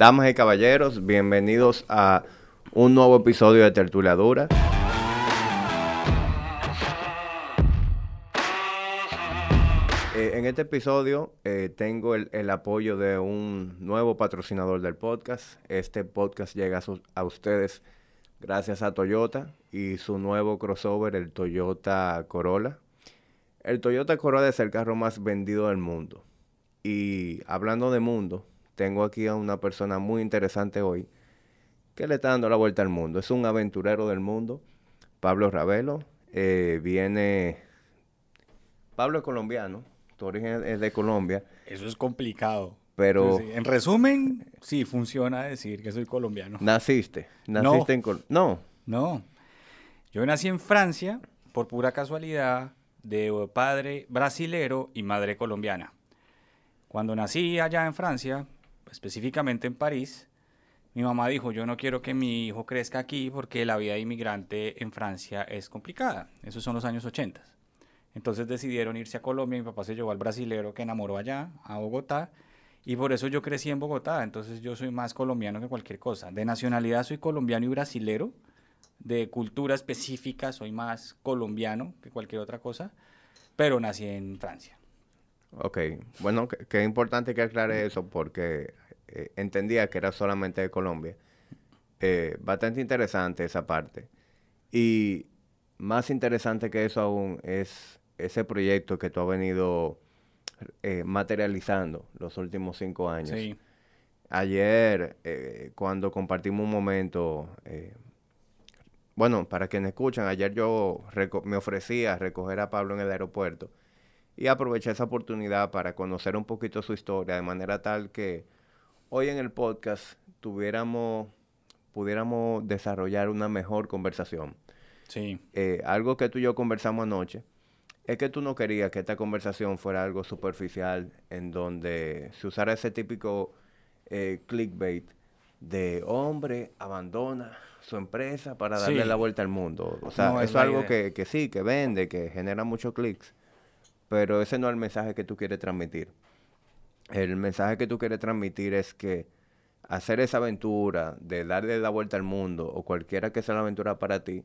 Damas y caballeros, bienvenidos a un nuevo episodio de Tertuladura. Eh, en este episodio eh, tengo el, el apoyo de un nuevo patrocinador del podcast. Este podcast llega a, a ustedes gracias a Toyota y su nuevo crossover, el Toyota Corolla. El Toyota Corolla es el carro más vendido del mundo. Y hablando de mundo, tengo aquí a una persona muy interesante hoy que le está dando la vuelta al mundo. Es un aventurero del mundo, Pablo Ravelo. Eh, viene... Pablo es colombiano, tu origen es de Colombia, Eso es complicado. pero. En resumen, sí, funciona decir que soy colombiano. naciste. Naciste en Col- No, No. Yo nací en Francia por pura casualidad de padre brasilero y madre colombiana. Cuando nací allá en Francia, específicamente en París, mi mamá dijo, yo no quiero que mi hijo crezca aquí porque la vida de inmigrante en Francia es complicada. Esos son los años 80. Entonces decidieron irse a Colombia, mi papá se llevó al brasilero que enamoró allá, a Bogotá, y por eso yo crecí en Bogotá, entonces yo soy más colombiano que cualquier cosa. De nacionalidad soy colombiano y brasilero, de cultura específica soy más colombiano que cualquier otra cosa, pero nací en Francia. ok. Bueno, es importante que aclare eso porque eh, entendía que era solamente de Colombia. Eh, bastante interesante esa parte. Y más interesante que eso aún es ese proyecto que tú has venido eh, materializando los últimos cinco años. Sí, Ayer, eh, cuando compartimos un momento, eh, bueno, para quienes escuchan, ayer yo me ofrecí a recoger a Pablo en el aeropuerto y aproveché esa oportunidad para conocer un poquito su historia, de manera tal que hoy en el podcast tuviéramos, pudiéramos desarrollar una mejor conversación. sí, Eh, algo que tú y yo conversamos anoche es que tú no querías que esta conversación fuera algo superficial en donde se usara ese típico eh, clickbait de hombre abandona su empresa para darle Sí. la vuelta al mundo. O sea, No eso es algo que, que sí, que vende, que genera muchos clics, pero ese no es el mensaje que tú quieres transmitir. El mensaje que tú quieres transmitir es que hacer esa aventura de darle la vuelta al mundo o cualquiera que sea la aventura para ti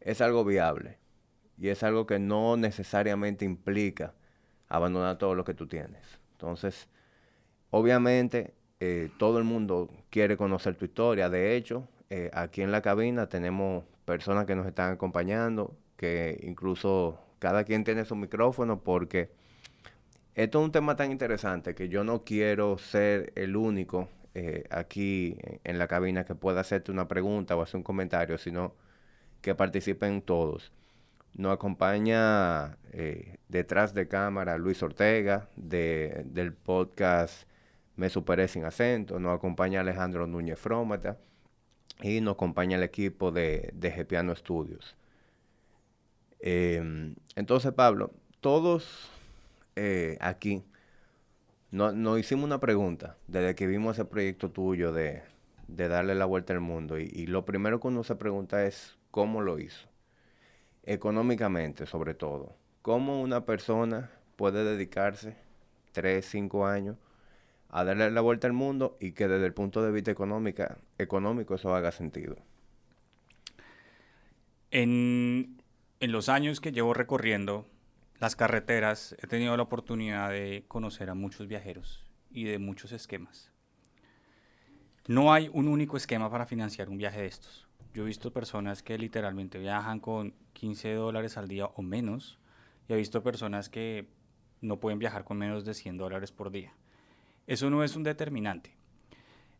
es algo viable y es algo que no necesariamente implica abandonar todo lo que tú tienes. Entonces, obviamente, eh, todo el mundo quiere conocer tu historia. De hecho, eh, aquí en la cabina tenemos personas que nos están acompañando, que incluso cada quien tiene su micrófono porque esto es un tema tan interesante que yo no quiero ser el único eh, aquí en- la cabina que pueda hacerte una pregunta o hacer un comentario, sino que participen todos. Nos acompaña eh, detrás de cámara Luis Ortega de- del podcast Me Superé Sin Acento. Nos acompaña Alejandro Núñez Frómata y nos acompaña el equipo de, de Gepiano Studios. Em, entonces, Pablo, todos eh, aquí no- nos hicimos una pregunta desde que vimos ese proyecto tuyo de, de darle la vuelta al mundo. Y, lo primero que uno se pregunta es cómo lo hizo. Económicamente, sobre todo. ¿Cómo una persona puede dedicarse tres, cinco años a darle la vuelta al mundo y que desde el punto de vista económica, económico eso haga sentido? En, en los años que llevo recorriendo las carreteras, he tenido la oportunidad de conocer a muchos viajeros y de muchos esquemas. No hay un único esquema para financiar un viaje de estos. Yo he visto personas que literalmente viajan con 15 dólares al día o menos, y he visto personas que no pueden viajar con menos de 100 dólares por día. Eso no es un determinante.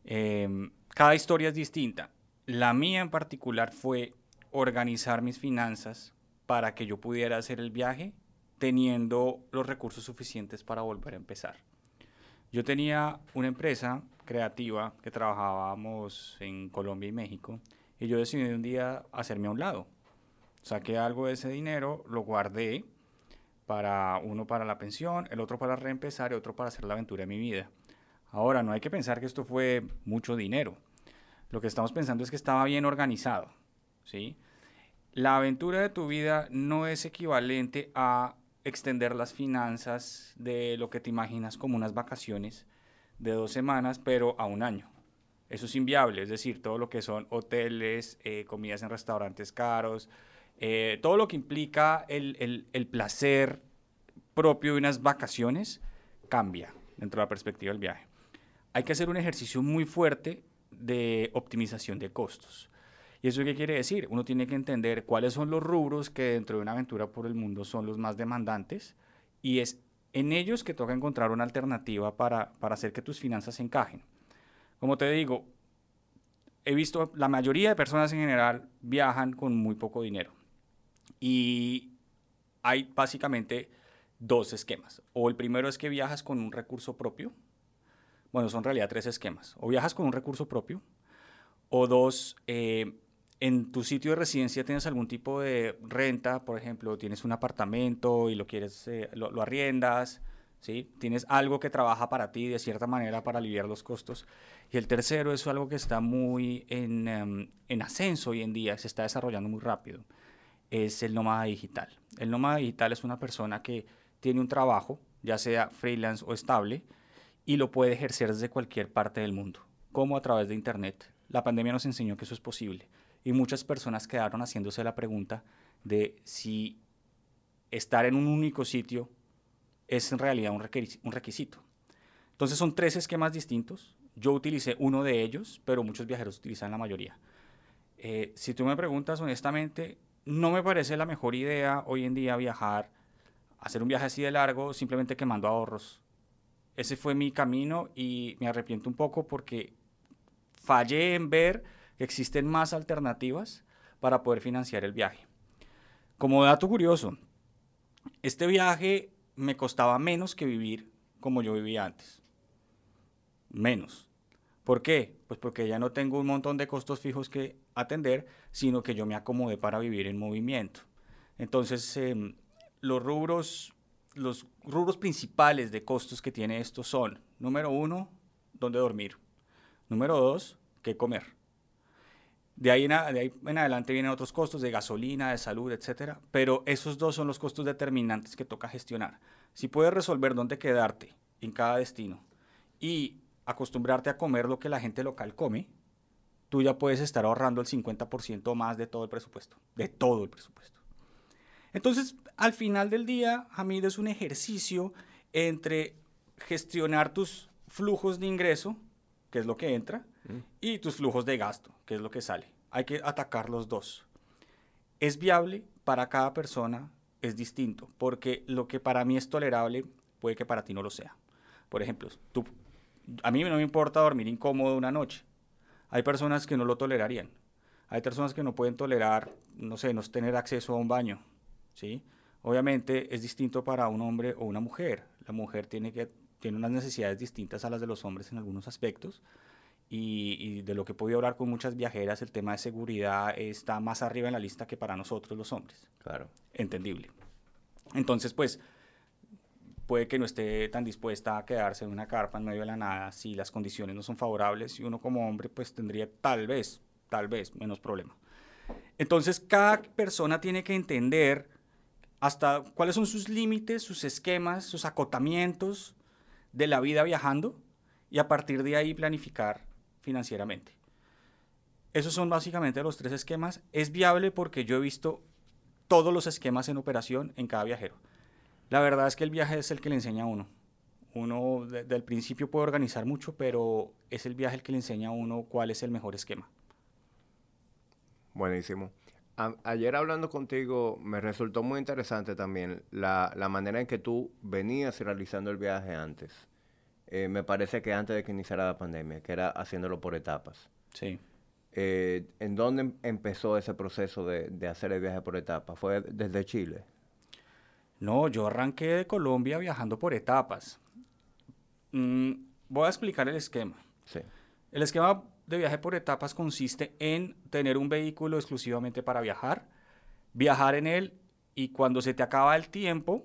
Em, cada historia es distinta. La mía en particular fue organizar mis finanzas para que yo pudiera hacer el viaje teniendo los recursos suficientes para volver a empezar. Yo tenía una empresa creativa que trabajábamos en Colombia y México y yo decidí un día hacerme a un lado. Saqué algo de ese dinero, lo guardé para uno para la pensión, el otro para reempezar y otro para hacer la aventura de mi vida. Ahora, no hay que pensar que esto fue mucho dinero. Lo que estamos pensando es que estaba bien organizado, ¿sí? La aventura de tu vida no es equivalente a extender las finanzas de lo que te imaginas como unas vacaciones de dos semanas, pero a un año. Eso es inviable, es decir, todo lo que son hoteles, eh, comidas en restaurantes caros, eh, todo lo que implica el, el placer propio de unas vacaciones cambia dentro de la perspectiva del viaje. Hay que hacer un ejercicio muy fuerte de optimización de costos. ¿Y eso qué quiere decir? Uno tiene que entender cuáles son los rubros que dentro de una aventura por el mundo son los más demandantes y es en ellos que toca encontrar una alternativa para, para hacer que tus finanzas encajen. Como te digo, he visto, la mayoría de personas en general viajan con muy poco dinero y hay básicamente dos esquemas. O el primero es que viajas con un recurso propio. Bueno, son en realidad tres esquemas. O viajas con un recurso propio. O dos, eh, en tu sitio de residencia tienes algún tipo de renta, por ejemplo, tienes un apartamento y lo quieres, eh, lo, arriendas, ¿sí? Tienes algo que trabaja para ti de cierta manera para aliviar los costos. Y el tercero es algo que está muy en, em, en ascenso hoy en día, se está desarrollando muy rápido, es el nómada digital. El nómada digital es una persona que tiene un trabajo, ya sea freelance o estable, y lo puede ejercer desde cualquier parte del mundo, como a través de Internet. La pandemia nos enseñó que eso es posible y muchas personas quedaron haciéndose la pregunta de si estar en un único sitio es en realidad un, requisito. Entonces son tres esquemas distintos. Yo utilicé uno de ellos, pero muchos viajeros utilizan la mayoría. Eh, si tú me preguntas honestamente, no me parece la mejor idea hoy en día viajar hacer un viaje así de largo simplemente quemando ahorros. Ese fue mi camino y me arrepiento un poco porque fallé en ver que existen más alternativas para poder financiar el viaje. Como dato curioso, este viaje me costaba menos que vivir como yo vivía antes. Menos. ¿Por qué? Pues porque ya no tengo un montón de costos fijos que atender, sino que yo me acomodé para vivir en movimiento. Entonces, em, los rubros, los rubros principales de costos que tiene esto son, número uno, dónde dormir. Número dos, qué comer. De ahí, en, adelante vienen otros costos de gasolina, de salud, etc. Pero esos dos son los costos determinantes que toca gestionar. Si puedes resolver dónde quedarte en cada destino y acostumbrarte a comer lo que la gente local come, tú ya puedes estar ahorrando el 50% más de todo el presupuesto. De todo el presupuesto. Entonces, al final del día, Hamid es un ejercicio entre gestionar tus flujos de ingreso, que es lo que entra, mm. y tus flujos de gasto, que es lo que sale. Hay que atacar los dos. Es viable para cada persona, es distinto, porque lo que para mí es tolerable puede que para ti no lo sea. Por ejemplo, tú, a mí no me importa dormir incómodo una noche. Hay personas que no lo tolerarían. Hay personas que no pueden tolerar, no sé, no tener acceso a un baño, ¿sí? Obviamente es distinto para un hombre o una mujer. La mujer tiene, que, tiene unas necesidades distintas a las de los hombres en algunos aspectos. Y, de lo que he podido hablar con muchas viajeras, el tema de seguridad está más arriba en la lista que para nosotros los hombres. Claro. Entendible. Entonces, pues, puede que no esté tan dispuesta a quedarse en una carpa en medio de la nada si las condiciones no son favorables y uno como hombre, pues, tendría tal vez, tal vez menos problema. Entonces, cada persona tiene que entender hasta cuáles son sus límites, sus esquemas, sus acotamientos de la vida viajando y a partir de ahí planificar financieramente. Esos son básicamente los tres esquemas. Es viable porque yo he visto todos los esquemas en operación en cada viajero. La verdad es que el viaje es el que le enseña a uno. Uno desde el principio puede organizar mucho, pero es el viaje el que le enseña a uno cuál es el mejor esquema. Buenísimo ayer hablando contigo me resultó muy interesante también la, manera en que tú venías realizando el viaje antes. Eh, me parece que antes de que iniciara la pandemia, que era haciéndolo por etapas. Sí. Eh, ¿En dónde empezó ese proceso de, hacer el viaje por etapas? ¿Fue desde Chile? No, yo arranqué de Colombia viajando por etapas. Mm, voy a explicar el esquema. Sí. El esquema de viaje por etapas consiste en tener un vehículo exclusivamente para viajar, viajar en él y cuando se te acaba el tiempo,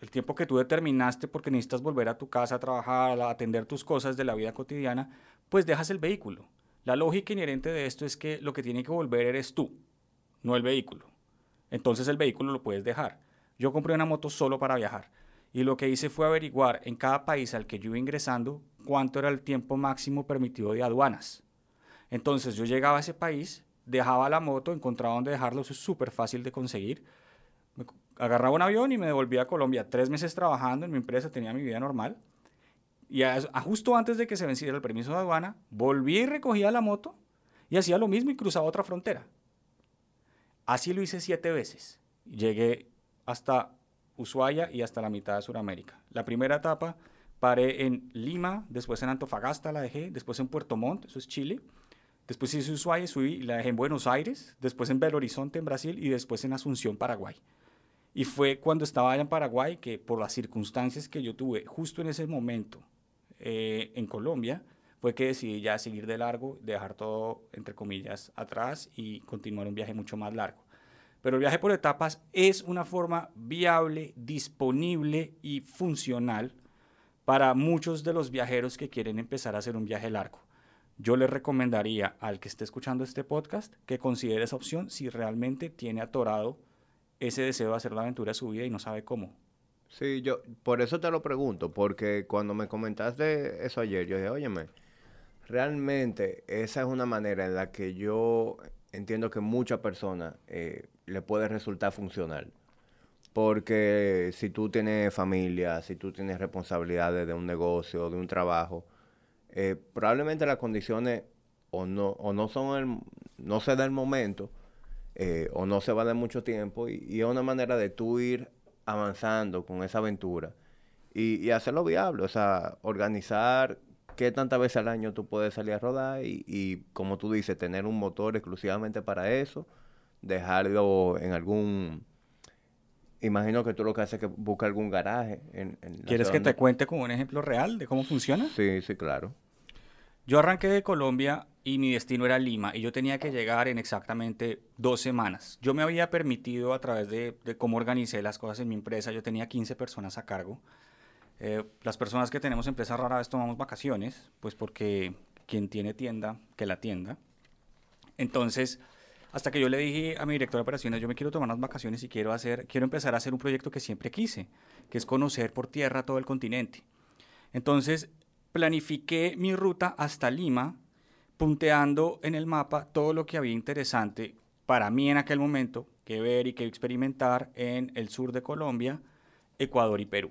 el tiempo que tú determinaste porque necesitas volver a tu casa a trabajar, a atender tus cosas de la vida cotidiana, pues dejas el vehículo. La lógica inherente de esto es que lo que tiene que volver eres tú, no el vehículo. Entonces el vehículo lo puedes dejar. Yo compré una moto solo para viajar y lo que hice fue averiguar en cada país al que yo iba ingresando cuánto era el tiempo máximo permitido de aduanas. Entonces yo llegaba a ese país, dejaba la moto, encontraba dónde dejarlo, eso es súper fácil de conseguir. agarraba un avión y me devolvía a Colombia. Tres meses trabajando en mi empresa, tenía mi vida normal. Y justo antes de que se venciera el permiso de aduana, volví y recogía la moto y hacía lo mismo y cruzaba otra frontera. Así lo hice siete veces. Llegué hasta Ushuaia y hasta la mitad de Sudamérica. La primera etapa paré en Lima, después en Antofagasta la dejé, después en Puerto Montt, eso es Chile. Después hice Ushuaia, subí la dejé en Buenos Aires, después en Belo Horizonte en Brasil y después en Asunción, Paraguay. Y fue cuando estaba allá en Paraguay que por las circunstancias que yo tuve justo en ese momento eh, en Colombia, fue que decidí ya seguir de largo, dejar todo, entre comillas, atrás y continuar un viaje mucho más largo. Pero el viaje por etapas es una forma viable, disponible y funcional para muchos de los viajeros que quieren empezar a hacer un viaje largo. Yo le recomendaría al que esté escuchando este podcast que considere esa opción si realmente tiene atorado ese deseo de hacer la aventura de su vida y no sabe cómo. Sí, yo por eso te lo pregunto, porque cuando me comentaste eso ayer, yo dije, óyeme, realmente esa es una manera en la que yo entiendo que muchas personas eh, le puede resultar funcional. Porque si tú tienes familia, si tú tienes responsabilidades de un negocio, de un trabajo, eh, probablemente las condiciones o no, o no son el, no se da el momento, eh, o no se va a dar mucho tiempo, y, es una manera de tú ir avanzando con esa aventura y, y hacerlo viable, o sea, organizar qué tantas veces al año tú puedes salir a rodar y, y, como tú dices, tener un motor exclusivamente para eso, dejarlo en algún... Imagino que tú lo que haces es que busca algún garaje. En, ¿Quieres que te cuente como un ejemplo real de cómo funciona? Sí, sí, claro. Yo arranqué de Colombia y mi destino era Lima y yo tenía que llegar en exactamente dos semanas. Yo me había permitido a través de, de cómo organicé las cosas en mi empresa, yo tenía 15 personas a cargo eh, las personas que tenemos empresas rara vez tomamos vacaciones, pues porque quien tiene tienda, que la tienda. Entonces, hasta que yo le dije a mi director de operaciones, yo me quiero tomar unas vacaciones y quiero, hacer, quiero empezar a hacer un proyecto que siempre quise, que es conocer por tierra todo el continente. Entonces, planifiqué mi ruta hasta Lima, punteando en el mapa todo lo que había interesante para mí en aquel momento que ver y que experimentar en el sur de Colombia, Ecuador y Perú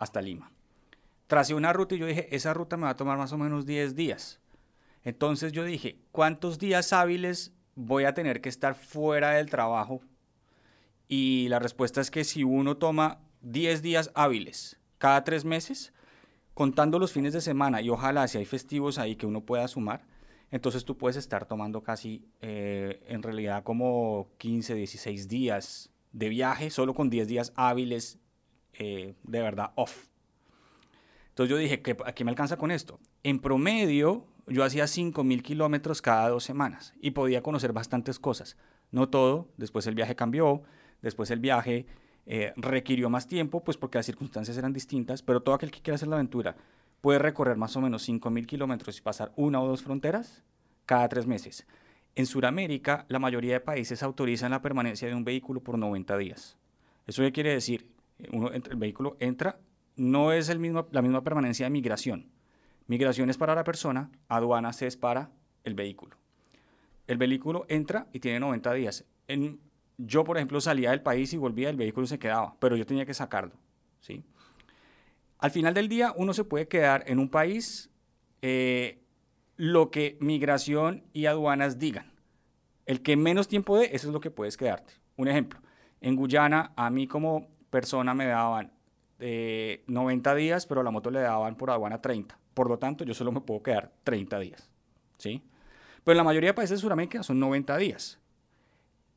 hasta Lima. Tracé una ruta y yo dije, esa ruta me va a tomar más o menos 10 días. Entonces yo dije, ¿cuántos días hábiles voy a tener que estar fuera del trabajo? Y la respuesta es que si uno toma 10 días hábiles cada tres meses, contando los fines de semana y ojalá si hay festivos ahí que uno pueda sumar, entonces tú puedes estar tomando casi eh, en realidad como 15, 16 días de viaje, solo con 10 días hábiles eh, de verdad off. Entonces yo dije, que ¿a qué me alcanza con esto? En promedio, yo hacía 5.000 kilómetros cada dos semanas y podía conocer bastantes cosas. No todo, después el viaje cambió, después el viaje eh, requirió más tiempo, pues porque las circunstancias eran distintas, pero todo aquel que quiera hacer la aventura puede recorrer más o menos 5.000 kilómetros y pasar una o dos fronteras cada tres meses. En Sudamérica, la mayoría de países autorizan la permanencia de un vehículo por 90 días. ¿Eso qué quiere decir? El vehículo entra, no es el mismo, la misma permanencia de migración. Migración es para la persona, aduanas es para el vehículo. El vehículo entra y tiene 90 días. En, yo, por ejemplo, salía del país y volvía, el vehículo se quedaba, pero yo tenía que sacarlo. ¿sí? Al final del día, uno se puede quedar en un país eh, lo que migración y aduanas digan. El que menos tiempo dé, eso es lo que puedes quedarte. Un ejemplo, en Guyana, a mí como persona me daban 90 eh, días, pero la moto le daban por aduana 30. Por lo tanto, yo solo me puedo quedar 30 días. ¿sí? Pero la mayoría de países de Sudamérica son 90 días.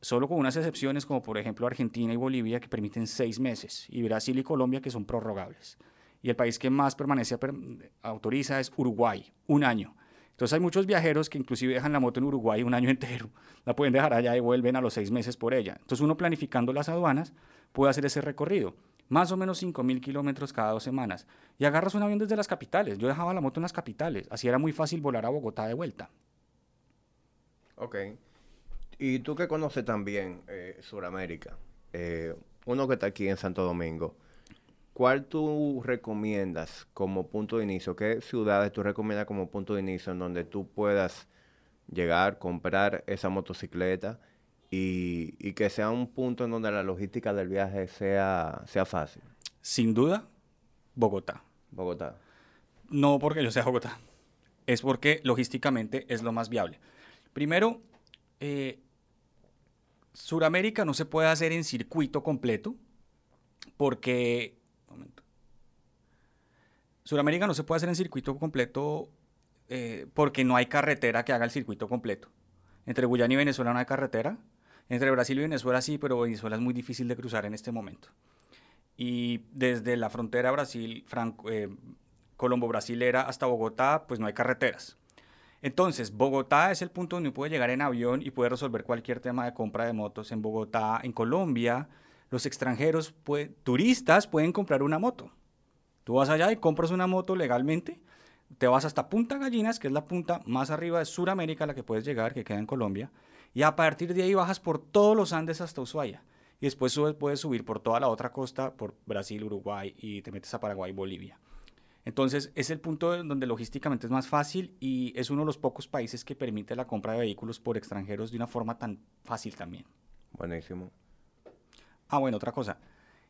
Solo con unas excepciones como por ejemplo Argentina y Bolivia que permiten 6 meses y Brasil y Colombia que son prorrogables. Y el país que más permanece autoriza es Uruguay, un año. Entonces hay muchos viajeros que inclusive dejan la moto en Uruguay un año entero. La pueden dejar allá y vuelven a los seis meses por ella. Entonces uno planificando las aduanas puede hacer ese recorrido. Más o menos 5.000 kilómetros cada dos semanas. Y agarras un avión desde las capitales. Yo dejaba la moto en las capitales. Así era muy fácil volar a Bogotá de vuelta. Ok. Y tú que conoces también eh, eh, uno que está aquí en Santo Domingo, ¿cuál tú recomiendas como punto de inicio? ¿Qué ciudades tú recomiendas como punto de inicio en donde tú puedas llegar, comprar esa motocicleta y, y que sea un punto en donde la logística del viaje sea, sea fácil? Sin duda, Bogotá. Bogotá. No porque yo sea Bogotá, es porque logísticamente es lo más viable. Primero, eh, Suramérica no se puede hacer en circuito completo porque... Momento. Suramérica no se puede hacer en circuito completo eh, porque no hay carretera que haga el circuito completo. Entre Guyana y Venezuela no hay carretera. Entre Brasil y Venezuela sí, pero Venezuela es muy difícil de cruzar en este momento. Y desde la frontera Brasil, Franco, eh, Colombo-Brasilera hasta Bogotá, pues no hay carreteras. Entonces, Bogotá es el punto donde puede llegar en avión y puede resolver cualquier tema de compra de motos. En Bogotá, en Colombia, los extranjeros, turistas pueden comprar una moto. Tú vas allá y compras una moto legalmente, te vas hasta Punta Gallinas, que es la punta más arriba de Sudamérica la que puedes llegar, que queda en Colombia, y a partir de ahí bajas por todos los Andes hasta Ushuaia. Y después puedes subir por toda la otra costa, por Brasil, Uruguay, y te metes a Paraguay, Bolivia. Entonces es el punto donde logísticamente es más fácil y es uno de los pocos países que permite la compra de vehículos por extranjeros de una forma tan fácil también. Buenísimo. Ah, bueno, otra cosa.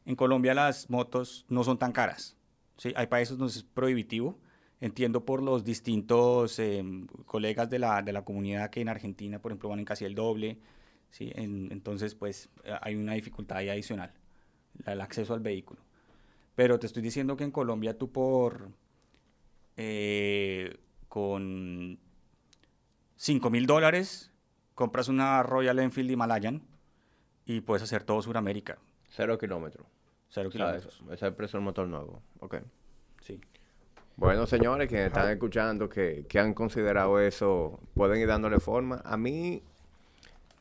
En Colombia las motos no son tan caras. ¿sí? Hay países donde es prohibitivo. Entiendo por los distintos em, colegas de la, de la, comunidad que en Argentina, por ejemplo, van en casi el doble. ¿sí? entonces, pues hay una dificultad ahí adicional, el acceso al vehículo. Pero te estoy diciendo que en Colombia tú por... Eh, con 5 mil dólares compras una Royal Enfield Himalayan y puedes hacer todo Sudamérica. Cero kilómetros. Cero kilómetros. ese es el precio del motor nuevo. Ok. Sí. Bueno, señores, que están escuchando, que, que han considerado eso, pueden ir dándole forma. A mí,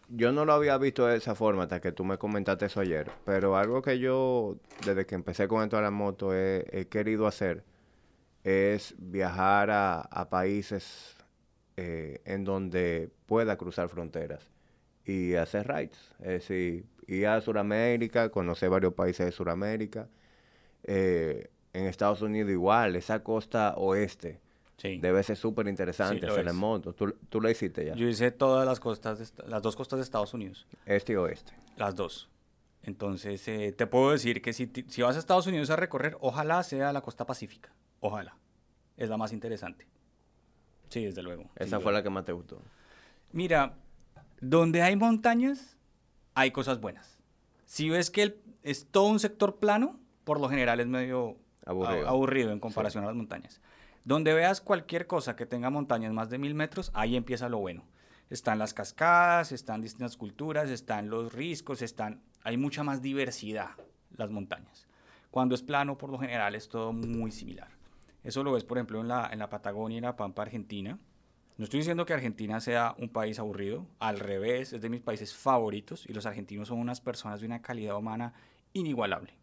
yo no lo había visto de esa forma hasta que tú me comentaste eso ayer, pero algo que yo, desde que empecé con esto de la moto, he, querido hacer es viajar a, países eh, en donde pueda cruzar fronteras y hacer rides. Es decir, ir a Sudamérica, conocer varios países de Sudamérica. Eh, en Estados Unidos igual, esa costa oeste Debe ser súper interesante hacer en moto. ¿Tú, ¿Tú, lo hiciste ya? Yo hice todas las costas, las dos costas de Estados Unidos. Este y oeste. Las dos. Entonces, eh, te puedo decir que si, si vas a Estados Unidos a recorrer, ojalá sea la costa pacífica. Ojalá. Es la más interesante. Sí, desde luego. Esa fue la que más te gustó. Mira, donde hay montañas, hay cosas buenas. Si ves que es todo un sector plano, por lo general es medio aburrido, aburrido en comparación a las montañas. Donde veas cualquier cosa que tenga montañas más de mil metros, ahí empieza lo bueno. Están las cascadas, están distintas culturas, están los riscos, están, hay mucha más diversidad las montañas. Cuando es plano, por lo general, es todo muy similar. Eso lo ves, por ejemplo, en la, en la Patagonia y en la Pampa Argentina. No estoy diciendo que Argentina sea un país aburrido, al revés, es de mis países favoritos y los argentinos son unas personas de una calidad humana inigualable.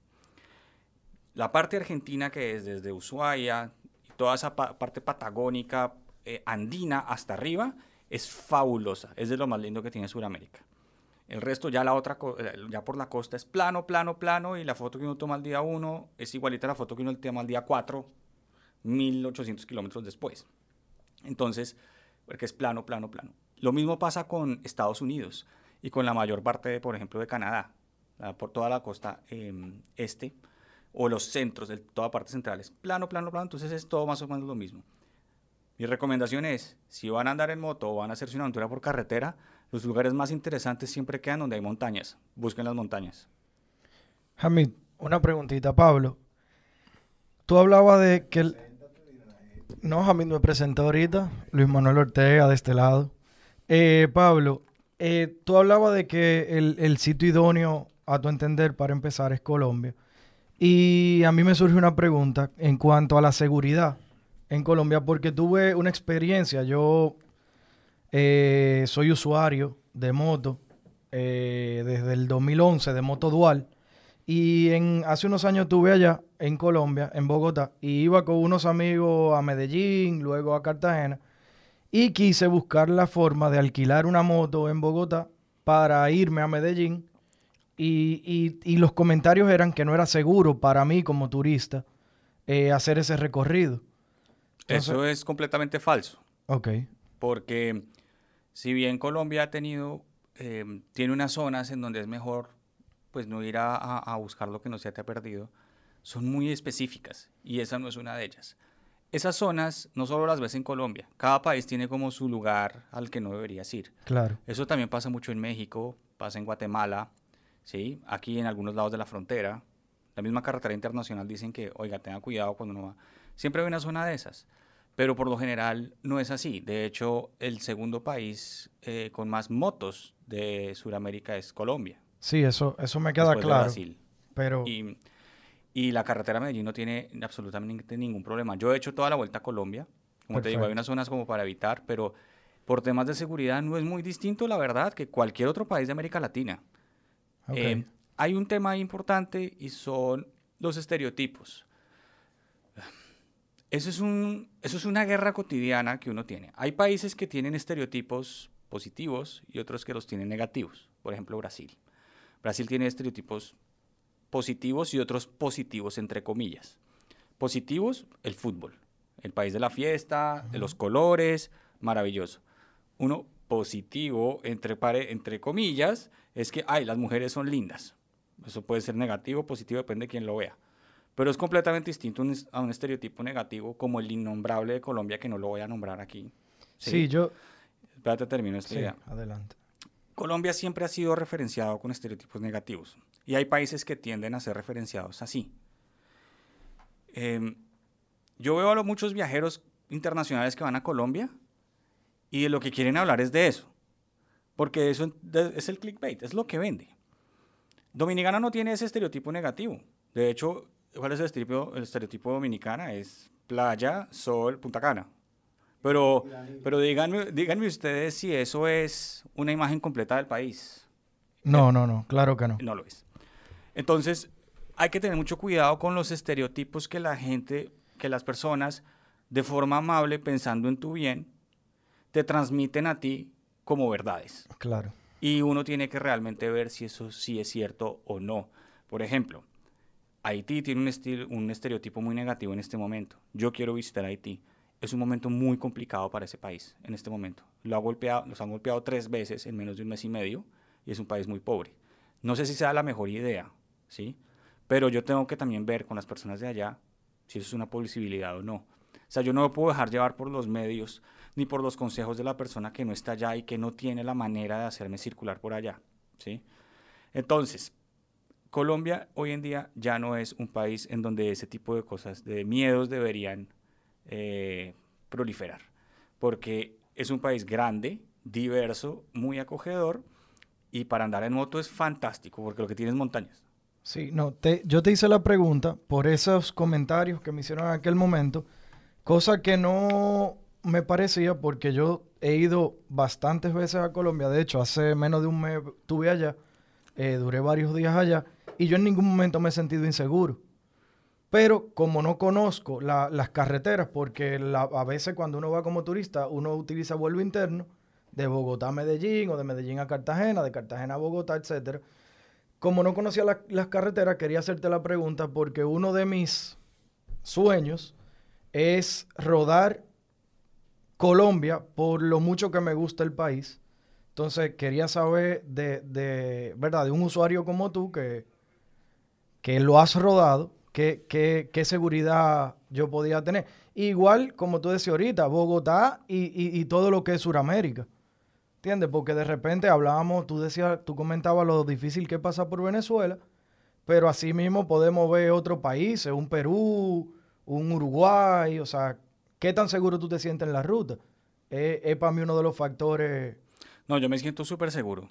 La parte argentina que es desde Ushuaia, toda esa parte patagónica, eh, andina hasta arriba, es fabulosa. Es de lo más lindo que tiene Sudamérica. El resto ya la otra, eh, ya por la costa es plano, plano, plano y la foto que uno toma el día 1 es igualita a la foto que uno toma el día 4, 1800 kilómetros después. Entonces, porque es plano, plano, plano. Lo mismo pasa con Estados Unidos y con la mayor parte, por ejemplo, de Canadá, por toda la costa em, este o los centros de toda parte central es plano, plano, plano, entonces es todo más o menos lo mismo. Mi recomendación es, si van a andar en moto o van a hacerse una aventura por carretera, los lugares más interesantes siempre quedan donde hay montañas. Busquen las montañas. Hamid, una preguntita, Pablo. Tú hablabas de que... El... No, Hamid me presentó ahorita, Luis Manuel Ortega de este lado. Eh, Pablo, eh, tú hablabas de que el, el sitio idóneo, a tu entender, para empezar es Colombia. Y a mí me surge una pregunta en cuanto a la seguridad en Colombia, porque tuve una experiencia. Yo eh, soy usuario de moto eh, desde el 2011, de moto dual. Y en, hace unos años estuve allá en Colombia, en Bogotá, y iba con unos amigos a Medellín, luego a Cartagena, y quise buscar la forma de alquilar una moto en Bogotá para irme a Medellín y, y, los comentarios eran que no era seguro para mí como turista eh, hacer ese recorrido. Eso es completamente falso. Ok. Porque si bien Colombia ha tenido, eh, tiene unas zonas en donde es mejor pues no ir a, a, buscar lo que no se te ha perdido, son muy específicas y esa no es una de ellas. Esas zonas no solo las ves en Colombia, cada país tiene como su lugar al que no deberías ir. Claro. Eso también pasa mucho en México, pasa en Guatemala, ¿sí? Aquí en algunos lados de la frontera, la misma carretera internacional dicen que, oiga, tenga cuidado cuando uno va. Siempre hay una zona de esas, pero por lo general no es así. De hecho, el segundo país eh, con más motos de Sudamérica es Colombia. Sí, eso, eso me queda claro. Brasil. Pero... Y, y, la carretera Medellín no tiene absolutamente ningún problema. Yo he hecho toda la vuelta a Colombia. Como te digo, hay unas zonas como para evitar, pero por temas de seguridad no es muy distinto, la verdad, que cualquier otro país de América Latina. Eh, hay un tema importante y son los estereotipos. Eso es, un, eso es una guerra cotidiana que uno tiene. Hay países que tienen estereotipos positivos y otros que los tienen negativos. Por ejemplo, Brasil. Brasil tiene estereotipos positivos y otros positivos, entre comillas. Positivos, el fútbol. El país de la fiesta, de los colores, maravilloso. Uno positivo, entre, entre comillas, es que, ay, las mujeres son lindas. Eso puede ser negativo positivo, depende de quién lo vea. Pero es completamente distinto a un estereotipo negativo como el innombrable de Colombia, que no lo voy a nombrar aquí. Sí, yo... Espérate, termino esta sí, idea. adelante. Colombia siempre ha sido referenciado con estereotipos negativos. Y hay países que tienden a ser referenciados así. Em, yo veo a muchos viajeros internacionales que van a Colombia y de lo que quieren hablar es de eso. Porque eso es el clickbait, es lo que vende. Dominicana no tiene ese estereotipo negativo. De hecho, ¿cuál es el estereotipo, el estereotipo dominicana? Es playa, sol, Punta Cana. Pero, pero díganme, díganme ustedes si eso es una imagen completa del país. No, no, no, claro que no. No lo es. Entonces, hay que tener mucho cuidado con los estereotipos que la gente, que las personas, de forma amable, pensando en tu bien, te transmiten a ti como verdades. Claro. Y uno tiene que realmente ver si eso sí es cierto o no. Por ejemplo, Haití tiene un, estilo, un estereotipo muy negativo en este momento. Yo quiero visitar Haití. Es un momento muy complicado para ese país en este momento. Lo ha golpeado, los han golpeado tres veces en menos de un mes y medio y es un país muy pobre. No sé si sea la mejor idea, ¿sí? Pero yo tengo que también ver con las personas de allá si es una posibilidad o no. O sea, yo no me puedo dejar llevar por los medios ni por los consejos de la persona que no está allá y que no tiene la manera de hacerme circular por allá. ¿sí? Entonces, Colombia hoy en día ya no es un país en donde ese tipo de cosas, de miedos deberían eh, proliferar, porque es un país grande, diverso, muy acogedor y para andar en moto es fantástico porque lo que tiene es montañas. Sí, no, te, yo te hice la pregunta por esos comentarios que me hicieron en aquel momento, cosa que no me parecía porque yo he ido bastantes veces a Colombia. De hecho, hace menos de un mes estuve allá. Eh, duré varios días allá. Y yo en ningún momento me he sentido inseguro. Pero como no conozco las carreteras, porque a veces cuando uno va como turista, uno utiliza vuelo interno de Bogotá a Medellín o de Medellín a Cartagena, de Cartagena a Bogotá, etc. Como no conocía las carreteras, quería hacerte la pregunta porque uno de mis sueños es rodar Colombia por lo mucho que me gusta el país. Entonces quería saber de, de ¿verdad? De un usuario como tú que, que lo has rodado, qué, qué, qué seguridad yo podía tener. Igual, como tú decías ahorita, Bogotá y, y, todo lo que es Sudamérica. ¿Entiendes? Porque de repente hablábamos, tú decías, tú comentabas lo difícil que pasa por Venezuela, pero así mismo podemos ver otros países, un Perú, un Uruguay, o sea, ¿Qué tan seguro tú te sientes en la ruta? Es, para mí uno de los factores. No, yo me siento súper seguro.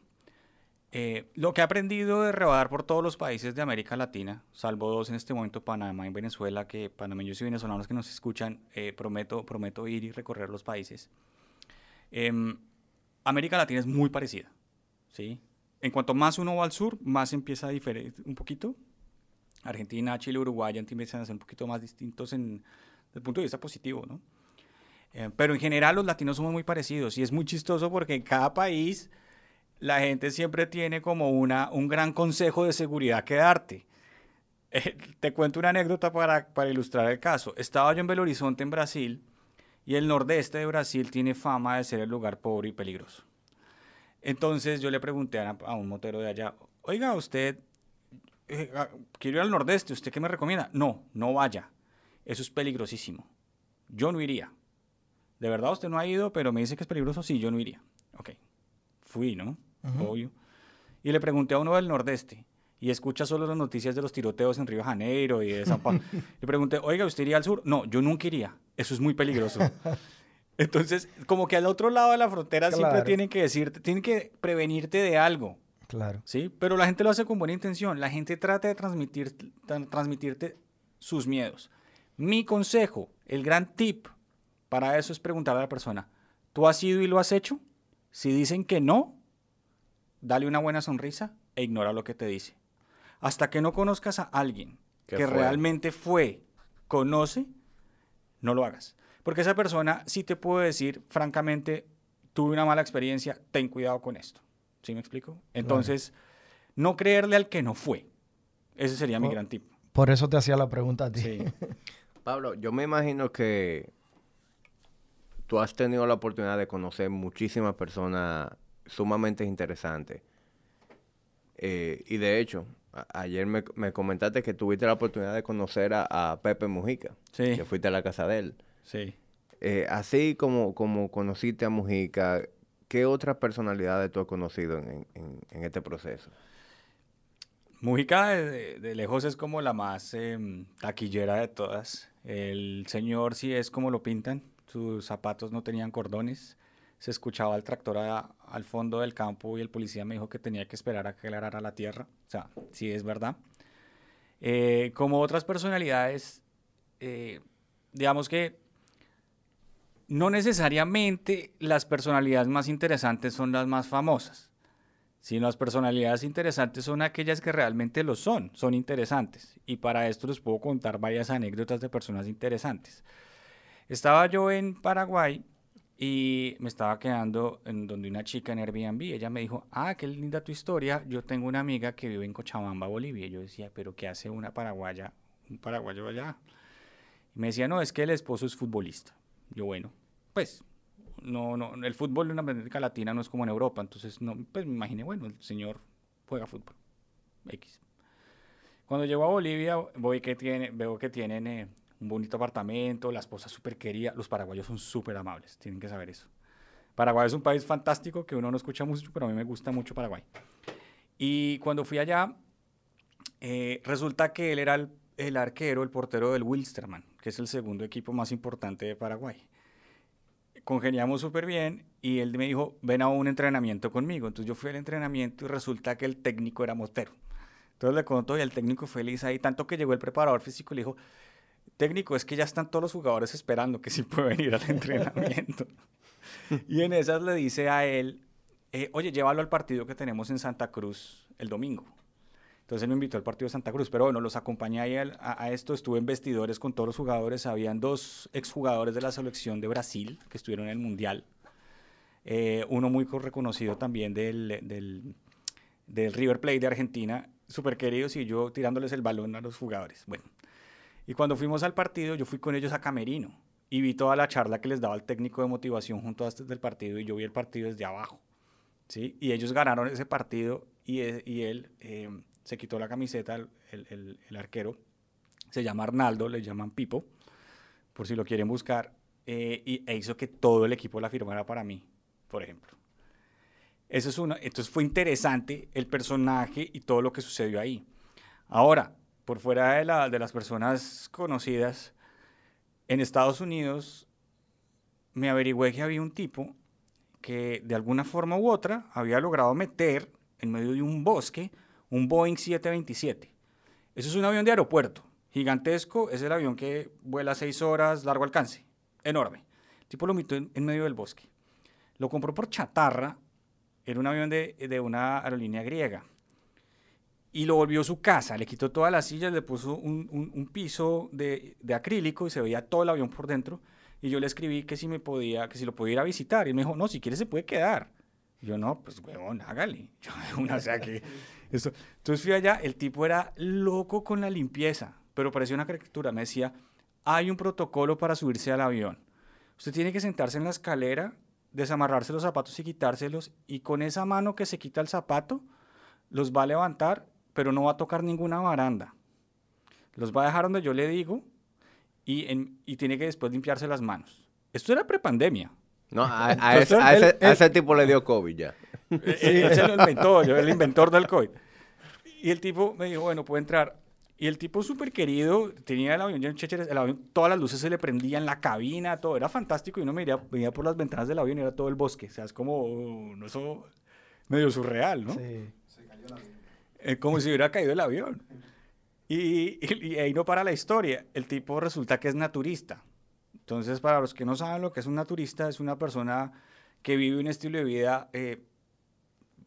Eh, lo que he aprendido de rodar por todos los países de América Latina, salvo dos en este momento, Panamá y Venezuela, que panameños y venezolanos que nos escuchan, eh, prometo, prometo ir y recorrer los países. Em, América Latina es muy parecida, ¿sí? En cuanto más uno va al sur, más empieza a diferir un poquito. Argentina, Chile, Uruguay empiezan a ser un poquito más distintos en, el punto de vista positivo, ¿no? Eh, pero en general los latinos somos muy parecidos y es muy chistoso porque en cada país la gente siempre tiene como una, un gran consejo de seguridad que darte. Eh, te cuento una anécdota para, para ilustrar el caso. Estaba yo en Belo Horizonte, en Brasil, y el nordeste de Brasil tiene fama de ser el lugar pobre y peligroso. Entonces yo le pregunté a, a un motero de allá, oiga, usted, eh, ah, quiero ir al nordeste, ¿usted qué me recomienda? No, no vaya, eso es peligrosísimo. Yo no iría. De verdad usted no ha ido, pero me dice que es peligroso, sí, yo no iría. Ok, fui, ¿no? Obvio. Y le pregunté a uno del nordeste, y escucha solo las noticias de los tiroteos en Río de Janeiro y de San Paulo. Le pregunté, oiga, ¿usted iría al sur? No, yo nunca iría. Eso es muy peligroso. Entonces, como que al otro lado de la frontera siempre tienen que decirte, tienen que prevenirte de algo. Claro. Sí, pero la gente lo hace con buena intención. La gente trata de transmitir, transmitirte sus miedos. Mi consejo, el gran tip para eso es preguntar a la persona, ¿tú has ido y lo has hecho? Si dicen que no, dale una buena sonrisa e ignora lo que te dice. Hasta que no conozcas a alguien que realmente fue, conoce, no lo hagas. Porque esa persona sí te puede decir, francamente, tuve una mala experiencia, ten cuidado con esto. ¿Sí me explico? Entonces, no creerle al que no fue. Ese sería mi gran tip. Por eso te hacía la pregunta a ti. Sí. Pablo, yo me imagino que tú has tenido la oportunidad de conocer muchísimas personas sumamente interesantes. Eh, y de hecho, ayer me, comentaste que tuviste la oportunidad de conocer a, Pepe Mujica, sí. que fuiste a la casa de él. Sí. Eh, así como, como conociste a Mujica, ¿qué otras personalidades tú has conocido en, este proceso? Mujica de, lejos es como la más em, taquillera de todas. El señor sí es como lo pintan, sus zapatos no tenían cordones, se escuchaba el tractor al fondo del campo y el policía me dijo que tenía que esperar a que aclarara la tierra. O sea, sí es verdad. Eh, como otras personalidades, eh, digamos que no necesariamente las personalidades más interesantes son las más famosas, sino las personalidades interesantes son aquellas que realmente lo son, son interesantes. Y para esto les puedo contar varias anécdotas de personas interesantes. Estaba yo en Paraguay y me estaba quedando en donde una chica en Airbnb, ella me dijo, ah, qué linda tu historia, yo tengo una amiga que vive en Cochabamba, Bolivia. Y yo decía, pero ¿qué hace una paraguaya, un paraguayo allá? Y me decía, no, es que el esposo es futbolista. Yo, bueno, pues, no, no, el fútbol en América Latina no es como en Europa, entonces, no, pues me imaginé, bueno, el señor juega fútbol, X. Cuando llego a Bolivia, voy que tiene, veo que tienen eh, un bonito apartamento, la esposa súper querida. Los paraguayos son súper amables, tienen que saber eso. Paraguay es un país fantástico que uno no escucha mucho, pero a mí me gusta mucho Paraguay. Y cuando fui allá, eh, resulta que él era el, arquero, el portero del Wilstermann, que es el segundo equipo más importante de Paraguay. Congeniamos súper bien y él me dijo, ven a un entrenamiento conmigo. Entonces yo fui al entrenamiento y resulta que el técnico era motero. Entonces le contó y el técnico feliz ahí, tanto que llegó el preparador físico y le dijo, técnico es que ya están todos los jugadores esperando que sí puede venir al entrenamiento. y en esas le dice a él, eh, oye, llévalo al partido que tenemos en Santa Cruz el domingo. Entonces él me invitó al partido de Santa Cruz, pero bueno, los acompañé ahí a, esto, estuve en vestidores con todos los jugadores, habían dos exjugadores de la selección de Brasil que estuvieron en el Mundial, eh, uno muy reconocido también del, del, del River Plate de Argentina, súper queridos, y yo tirándoles el balón a los jugadores. Bueno, y cuando fuimos al partido, yo fui con ellos a Camerino y vi toda la charla que les daba el técnico de motivación junto a este del partido y yo vi el partido desde abajo. ¿sí? Y ellos ganaron ese partido y, e, y él eh, se quitó la camiseta, el, arquero, se llama Arnaldo, le llaman Pipo, por si lo quieren buscar, eh, y, e hizo que todo el equipo la firmara para mí, por ejemplo. Eso es uno. Entonces fue interesante el personaje y todo lo que sucedió ahí. Ahora, por fuera de, la, de las personas conocidas, en Estados Unidos me averigüé que había un tipo que de alguna forma u otra había logrado meter en medio de un bosque un Boeing 727. Eso es un avión de aeropuerto, gigantesco, es el avión que vuela seis horas, largo alcance, enorme. El tipo lo metió en, medio del bosque. Lo compró por chatarra, era un avión de una aerolínea griega y lo volvió su casa. Le quitó todas las sillas, le puso un, piso de, acrílico y se veía todo el avión por dentro. Y yo le escribí que si me podía, que si lo podía ir a visitar. Y él me dijo, no, si quiere se puede quedar. Yo, no, pues, huevón, hágale. Yo, una, o sea, que... Eso. Entonces fui allá, el tipo era loco con la limpieza, pero parecía una caricatura. Me decía, hay un protocolo para subirse al avión. Usted tiene que sentarse en la escalera, desamarrarse los zapatos y quitárselos, y con esa mano que se quita el zapato, los va a levantar, pero no va a tocar ninguna baranda. Los va a dejar donde yo le digo y, en- y tiene que después limpiarse las manos. Esto era prepandemia. No, a, ese, a él- ese- a él- ese tipo le dio COVID ya. Eh, eh, Él se lo inventó, yo, el inventor del COVID. Y el tipo me dijo, bueno, puede entrar. Y el tipo súper querido, tenía el avión el avión, todas las luces se le prendían, la cabina, todo, era fantástico. Y uno me veía, veía por las ventanas del avión y era todo el bosque. O sea, es como, no, eso medio surreal, ¿no? Sí. Como si hubiera caído el avión. Y, y- y ahí no para la historia. El tipo resulta que es naturista. Entonces, para los que no saben lo que es un naturista, es una persona que vive un estilo de vida eh,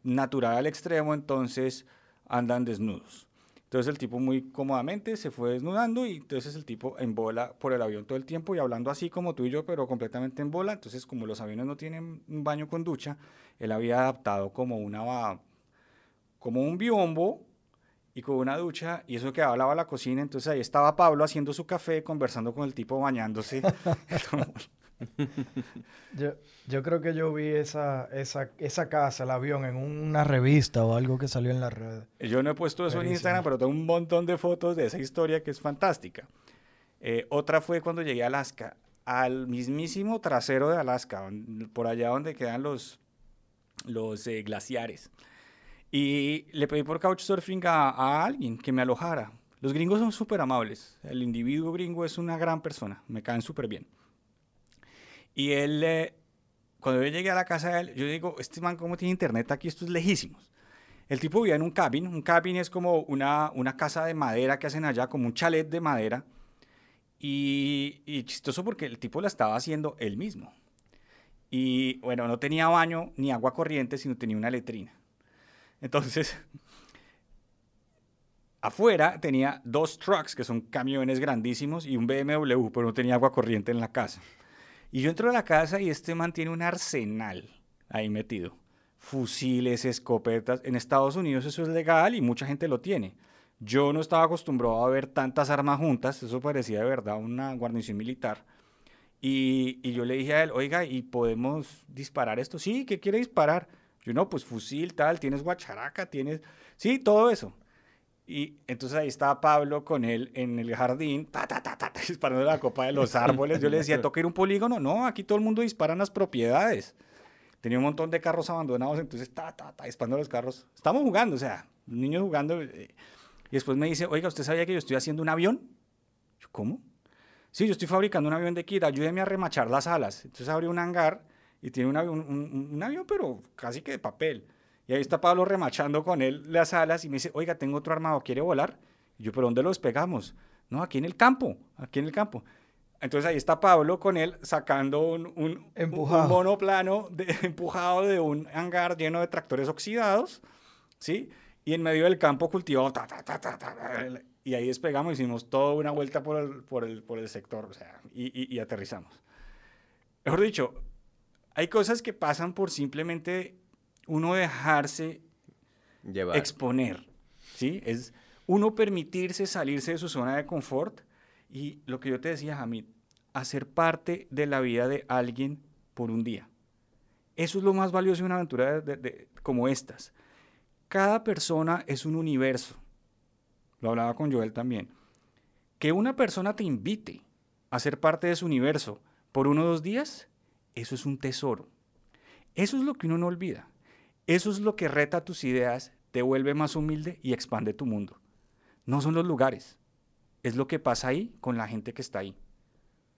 natural al extremo, entonces andan desnudos. Entonces el tipo muy cómodamente se fue desnudando y entonces el tipo en bola por el avión todo el tiempo y hablando así como tú y yo, pero completamente en bola. Entonces como los aviones no tienen un baño con ducha, él había adaptado como una como un biombo y con una ducha y eso lado de la cocina. Entonces ahí estaba Pablo haciendo su café, conversando con el tipo bañándose. Yo, yo creo que yo vi esa, esa, esa casa, el avión, en una revista o algo que salió en las redes. Yo no he puesto eso en. Instagram, pero tengo un montón de fotos de esa historia que es fantástica. Eh, otra fue cuando llegué a Alaska, al mismísimo trasero de Alaska, por allá donde quedan los, los eh, glaciares. Y le pedí por couchsurfing a, a alguien que me alojara. Los gringos son súper amables. El individuo gringo es una gran persona. Me caen súper bien. Y él, eh, cuando yo llegué a la casa de él, yo digo, este man, ¿cómo tiene internet aquí? Esto es lejísimos. El tipo vivía en un cabin. Un cabin es como una, una casa de madera que hacen allá, como un chalet de madera. Y, y chistoso porque el tipo la estaba haciendo él mismo. Y bueno, no tenía baño ni agua corriente, sino tenía una letrina. Entonces, afuera tenía dos trucks, que son camiones grandísimos, y un BMW, pero no tenía agua corriente en la casa. Y yo entro a la casa y este man tiene un arsenal ahí metido. Fusiles, escopetas. En Estados Unidos eso es legal y mucha gente lo tiene. Yo no estaba acostumbrado a ver tantas armas juntas, eso parecía de verdad una guarnición militar. Y, y yo le dije a él, oiga, ¿y podemos disparar esto? Sí, ¿qué quiere disparar? Yo no, pues fusil, tal, tienes guacharaca, tienes... Sí, todo eso. Y entonces ahí estaba Pablo con él en el jardín, ta, ta, ta, ta, disparando la copa de los árboles. Yo le decía, ¿toca ir un polígono? No, aquí todo el mundo dispara en las propiedades. Tenía un montón de carros abandonados, entonces, ta, ta, ta, disparando los carros. Estamos jugando, o sea, niños jugando. eh, Y después me dice, oiga, ¿usted sabía que yo estoy haciendo un avión? Yo, ¿cómo? Sí, yo estoy fabricando un avión de kit, ayúdeme a remachar las alas. Entonces abrió un hangar y tiene un avión, un, un- un avión, pero casi que de papel. Y ahí está Pablo remachando con él las alas y me dice, oiga, tengo otro armado, ¿quiere volar? Y yo, ¿pero dónde lo despegamos? No, aquí en el campo, aquí en el campo. Entonces ahí está Pablo con él sacando un, un, Empujado. un monoplano de- empujado de un hangar lleno de tractores oxidados, ¿sí? Y en medio del campo cultivado, ta, ta, ta, ta, ta, ta, y ahí despegamos, hicimos toda una vuelta por el, por el, por el sector, o sea, y, y- y aterrizamos. Mejor dicho, hay cosas que pasan por simplemente uno dejarse Llevar. exponer, ¿sí? Es uno permitirse salirse de su zona de confort y lo que yo te decía, Hamid, hacer parte de la vida de alguien por un día. Eso es lo más valioso de una aventura de- de- de- como estas. Cada persona es un universo. Lo hablaba con Joel también. Que una persona te invite a ser parte de su universo por uno o dos días, eso es un tesoro. Eso es lo que uno no olvida. Eso es lo que reta tus ideas, te vuelve más humilde y expande tu mundo. No son los lugares, es lo que pasa ahí con la gente que está ahí.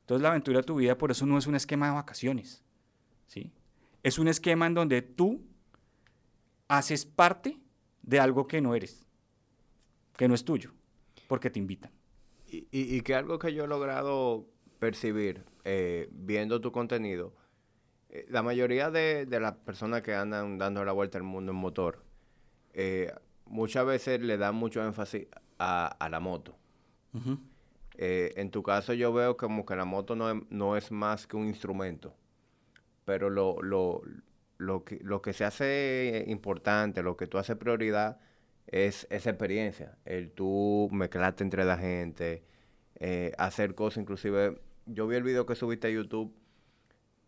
Entonces la aventura de tu vida por eso no es un esquema de vacaciones, ¿sí? Es un esquema en donde tú haces parte de algo que no eres, que no es tuyo, porque te invitan. Y, y- que algo que yo he logrado percibir eh, viendo tu contenido, eh, la mayoría de, de las personas que andan dando la vuelta al mundo en motor, eh, muchas veces le dan mucho énfasis a, a la moto. Eh, en tu caso yo veo como que la moto no es, no es más que un instrumento, pero lo, lo, lo que, lo que se hace importante, lo que tú haces prioridad, es esa experiencia. El tú mezclarte entre la gente, eh, hacer cosas, inclusive, yo vi el video que subiste a YouTube,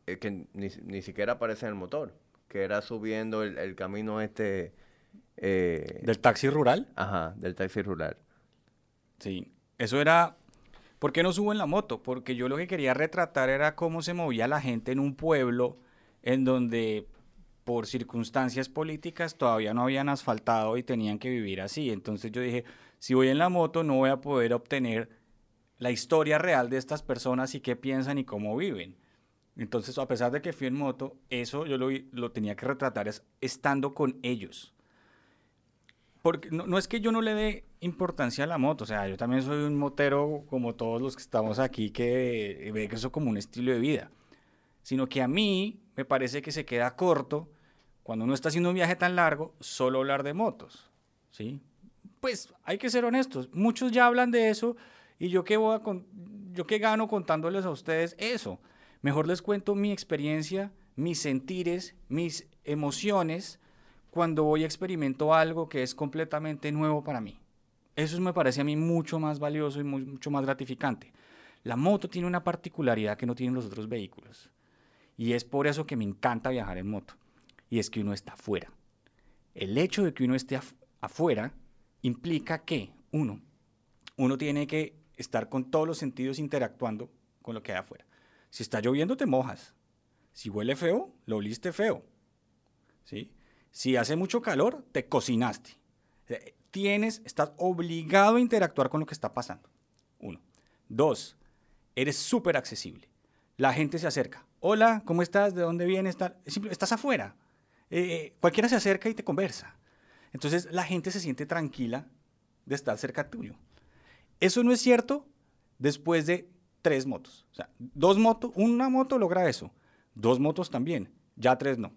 eh, que ni, ni, siquiera aparece en el motor, que era subiendo el, el camino este... Eh, ¿Del taxi rural? Ajá, del taxi rural. Sí, eso era... ¿Por qué no subo en la moto? Porque yo lo que quería retratar era cómo se movía la gente en un pueblo en donde por circunstancias políticas todavía no habían asfaltado y tenían que vivir así. Entonces yo dije, si voy en la moto no voy a poder obtener la historia real de estas personas y qué piensan y cómo viven. Entonces, a pesar de que fui en moto, eso yo lo, tenía que retratar estando con ellos. Porque no, es que yo no le dé importancia a la moto, o sea, yo también soy un motero como todos los que estamos aquí que ve que eso como un estilo de vida, sino que a mí me parece que se queda corto cuando uno está haciendo un viaje tan largo, solo hablar de motos, ¿sí? Pues hay que ser honestos, muchos ya hablan de eso y yo qué, voy a yo qué gano contándoles a ustedes eso. Mejor les cuento mi experiencia, mis sentires, mis emociones cuando voy experimento algo que es completamente nuevo para mí. Eso me parece a mí mucho más valioso y mucho más gratificante. La moto tiene una particularidad que no tienen los otros vehículos. Y es por eso que me encanta viajar en moto y es que uno está afuera. El hecho de que uno esté afuera implica que, uno, uno tiene que estar con todos los sentidos interactuando con lo que hay afuera. Si está lloviendo, te mojas. Si huele feo, lo oliste feo. ¿Sí? Si hace mucho calor, te cocinaste. Tienes, estás obligado a interactuar con lo que está pasando. Uno. Dos, eres súper accesible. La gente se acerca. Hola, ¿cómo estás? ¿De dónde vienes? Estás afuera. Eh, cualquiera se acerca y te conversa. Entonces la gente se siente tranquila de estar cerca tuyo. Eso no es cierto después de tres motos. O sea, dos motos, una moto logra eso, dos motos también, ya tres no.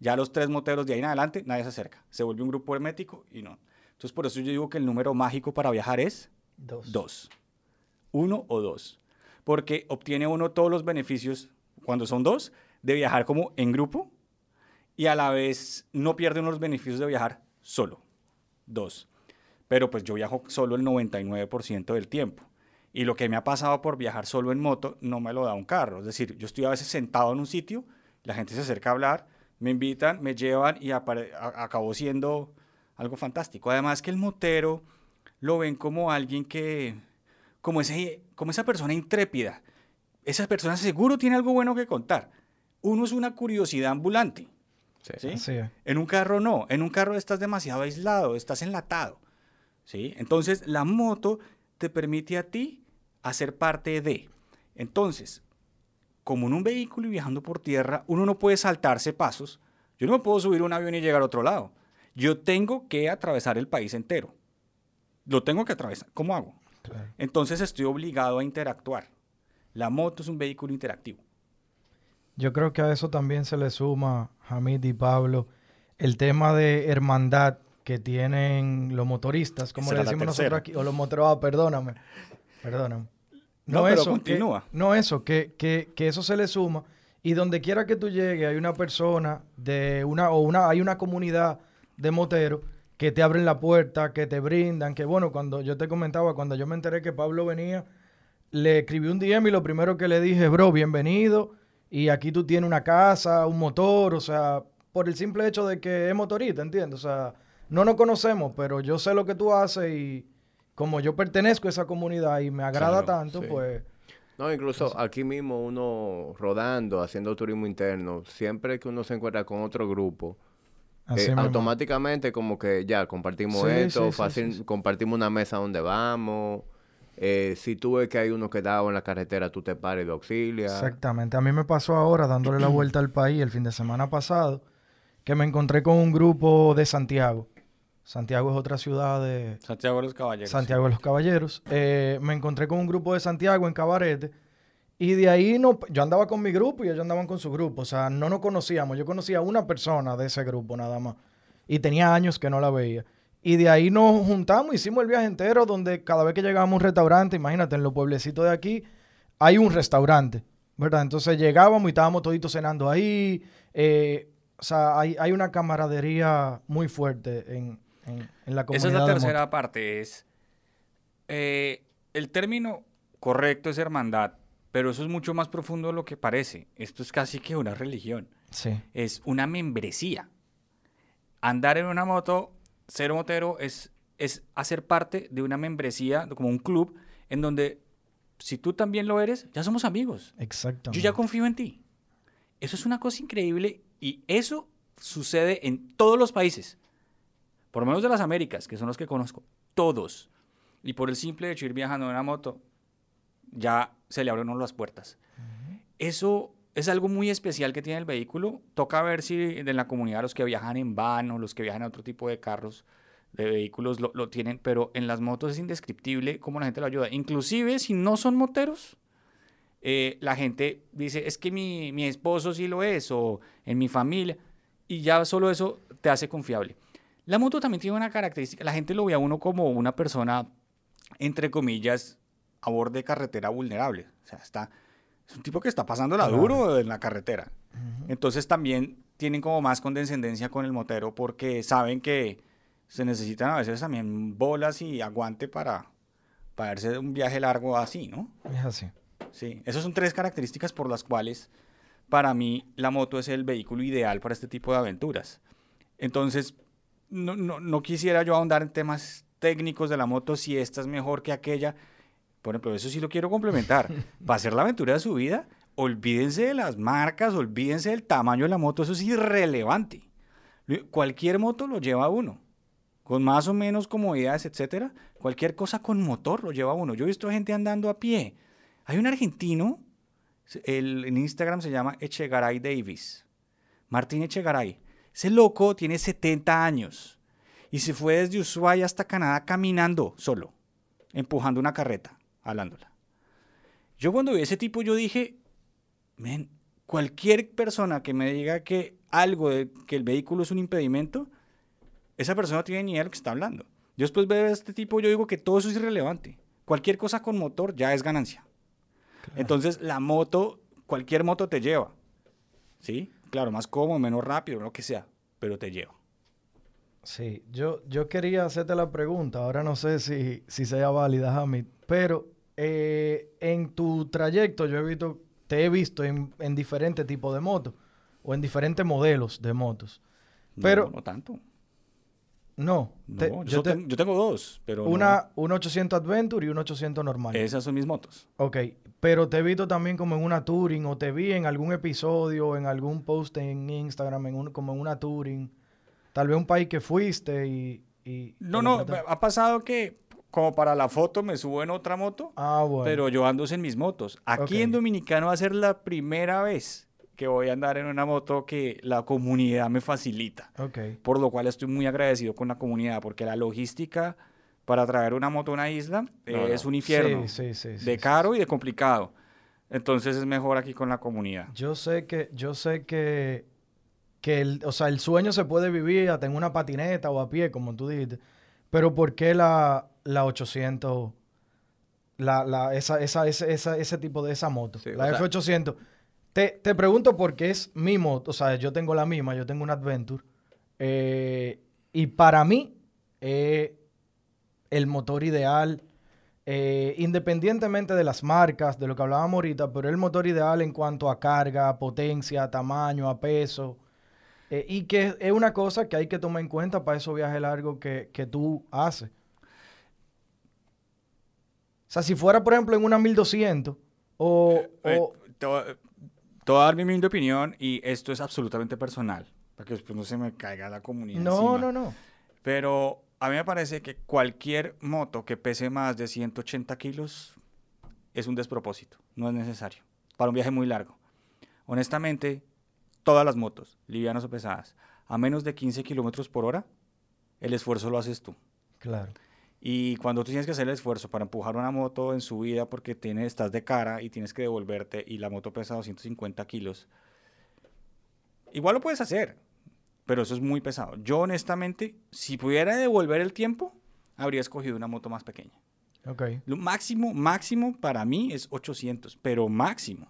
Ya los tres moteros de ahí en adelante nadie se acerca. Se vuelve un grupo hermético y no. Entonces por eso yo digo que el número mágico para viajar es dos. dos. Uno o dos. Porque obtiene uno todos los beneficios cuando son dos de viajar como en grupo y a la vez no pierde unos beneficios de viajar solo. Dos. Pero pues yo viajo solo el 99% del tiempo. Y lo que me ha pasado por viajar solo en moto no me lo da un carro. Es decir, yo estoy a veces sentado en un sitio, la gente se acerca a hablar, me invitan, me llevan y acabó siendo algo fantástico. Además que el motero lo ven como alguien que, como, ese, como esa persona intrépida. Esa persona seguro tiene algo bueno que contar. Uno es una curiosidad ambulante. ¿sí? En un carro no, en un carro estás demasiado aislado, estás enlatado. ¿sí? Entonces la moto te permite a ti hacer parte de. Entonces, como en un vehículo y viajando por tierra, uno no puede saltarse pasos. Yo no me puedo subir un avión y llegar a otro lado. Yo tengo que atravesar el país entero. Lo tengo que atravesar. ¿Cómo hago? Entonces estoy obligado a interactuar. La moto es un vehículo interactivo. Yo creo que a eso también se le suma, Hamid y Pablo, el tema de hermandad que tienen los motoristas, como le decimos nosotros aquí, o los moteros, ah, perdóname, perdóname. No, eso, continúa. no eso, que, que, que, eso se le suma y donde quiera que tú llegues hay una persona de una, o una, hay una comunidad de moteros que te abren la puerta, que te brindan, que bueno, cuando yo te comentaba, cuando yo me enteré que Pablo venía, le escribí un DM y lo primero que le dije, bro, bienvenido, y aquí tú tienes una casa, un motor, o sea, por el simple hecho de que es motorista, ¿entiendes? O sea, no nos conocemos, pero yo sé lo que tú haces y como yo pertenezco a esa comunidad y me agrada tanto, pues... No, incluso aquí mismo uno rodando, haciendo turismo interno, siempre que uno se encuentra con otro grupo, eh, automáticamente como que ya compartimos esto, fácil, compartimos una mesa donde vamos, eh, si tú ves que hay uno quedado en la carretera, tú te pares de auxilia. Exactamente. A mí me pasó ahora, dándole la vuelta al país el fin de semana pasado, que me encontré con un grupo de Santiago. Santiago es otra ciudad de... Santiago de los Caballeros. Santiago de los Caballeros. Eh, me encontré con un grupo de Santiago en Cabarete. Y de ahí no, yo andaba con mi grupo y ellos andaban con su grupo. O sea, no nos conocíamos. Yo conocía a una persona de ese grupo nada más. Y tenía años que no la veía. Y de ahí nos juntamos, hicimos el viaje entero, donde cada vez que llegábamos a un restaurante, imagínate, en los pueblecitos de aquí, hay un restaurante, ¿verdad? Entonces llegábamos y estábamos toditos cenando ahí. Eh, o sea, hay, hay una camaradería muy fuerte en, en, en la comunidad. Esa es la tercera moto. parte, es... eh, el término correcto es hermandad, pero eso es mucho más profundo de lo que parece. Esto es casi que una religión. Sí, Es una membresía. Andar en una moto, ser motero, es, es hacer parte de una membresía, como un club, en donde si tú también lo eres, ya somos amigos. exactamente. Yo ya confío en ti. Eso es una cosa increíble y eso sucede en todos los países, por lo menos de las Américas, que son los que conozco, todos. Y por el simple hecho de ir viajando en una moto, ya se le abren uno las puertas. Eso es algo muy especial que tiene el vehículo. Toca ver si en la comunidad los que viajan en van o los que viajan en otro tipo de carros, de vehículos, lo, lo tienen, pero en las motos es indescriptible cómo la gente lo ayuda. Inclusive si no son moteros, eh, la gente dice, es que mi, mi esposo sí lo es, o en mi familia, y ya solo eso te hace confiable. La moto también tiene una característica, la gente lo ve a uno como una persona, entre comillas, a borde de carretera vulnerable. O sea, está, es un tipo que está pasándola Claro. duro en la carretera. Entonces también tienen como más condescendencia con el motero porque saben que se necesitan a veces también bolas y aguante para, para un viaje largo así, ¿no? Es así. Sí, esas son tres características por las cuales para mí la moto es el vehículo ideal para este tipo de aventuras. Entonces, no, no, no quisiera yo ahondar en temas técnicos de la moto, si esta es mejor que aquella. Por ejemplo, eso sí lo quiero complementar. Para hacer la aventura de su vida, olvídense de las marcas, olvídense del tamaño de la moto, eso es irrelevante. Cualquier moto lo lleva uno, con más o menos comodidades, etcétera. Cualquier cosa con motor lo lleva uno. Yo he visto gente andando a pie. Hay un argentino, el, en Instagram se llama Echegaray Davis. Martín Echegaray. Ese loco tiene 70 años y se fue desde Ushuaia hasta Canadá caminando solo, empujando una carreta, hablándola. Yo cuando vi a ese tipo, yo dije, men, cualquier persona que me diga que algo de que el vehículo es un impedimento, esa persona no tiene ni idea de lo que está hablando. Yo después veo a este tipo, yo digo que todo eso es irrelevante. Cualquier cosa con motor ya es ganancia. Entonces, la moto, cualquier moto te lleva. ¿Sí? Claro, más cómodo, menos rápido, lo que sea, pero te lleva. Sí, yo, yo quería hacerte la pregunta, ahora no sé si, si sea válida, Hamid, pero eh, en tu trayecto yo he visto, te he visto en, en diferentes tipos de motos o en diferentes modelos de motos. No, Pero- No, tanto. No, No, yo, yo solo te- ten- yo tengo dos, pero no- una, un 800 Adventure y un 800 normal. esas son mis motos. Ok, pero te he visto también como en una Touring o te vi en algún episodio, en algún post en Instagram, en un, como en una Touring. Tal vez un país que fuiste y... y No, no, ha pasado que como para la foto me subo en otra moto, Ah, bueno. pero yo ando en mis motos. Aquí Ok. en Dominicano va a ser la primera vez que voy a andar en una moto que la comunidad me facilita. Ok, por lo cual estoy muy agradecido con la comunidad, porque la logística para traer una moto a una isla eh, No, no. es un infierno, Sí, sí, sí, de sí, caro y de complicado. Entonces es mejor aquí con la comunidad. Yo sé que, yo sé que, que el, o sea, el sueño se puede vivir hasta en una patineta o a pie, como tú dijiste. Pero ¿por qué la, la 800, la, la, esa, esa, ese, esa- ese tipo de esa moto? Sí, la o sea- F800. Te, te pregunto porque es mi moto, o sea, yo tengo la misma, yo tengo una Adventure. eh, y para mí, eh, el motor ideal, eh, independientemente de las marcas, de lo que hablábamos ahorita, pero el motor ideal en cuanto a carga, potencia, tamaño, a peso. eh, y que es una cosa que hay que tomar en cuenta para esos viajes largos que, que tú haces. O sea, si fuera, por ejemplo, en una 1200 o... Eh, o- te, voy, te voy a dar mi humilde opinión y esto es absolutamente personal, para que después no se me caiga la comunidad. no, encima. no, no. Pero a mí me parece que cualquier moto que pese más de 180 kilos es un despropósito, no es necesario, para un viaje muy largo. Honestamente, todas las motos, livianas o pesadas, a menos de 15 kilómetros por hora, el esfuerzo lo haces tú. Claro. Y cuando tú tienes que hacer el esfuerzo para empujar una moto en subida porque tienes, estás de cara y tienes que devolverte y la moto pesa 250 kilos, igual lo puedes hacer, pero eso es muy pesado. Yo honestamente, si pudiera devolver el tiempo, habría escogido una moto más pequeña. Ok. Lo máximo, máximo para mí es 800, pero máximo.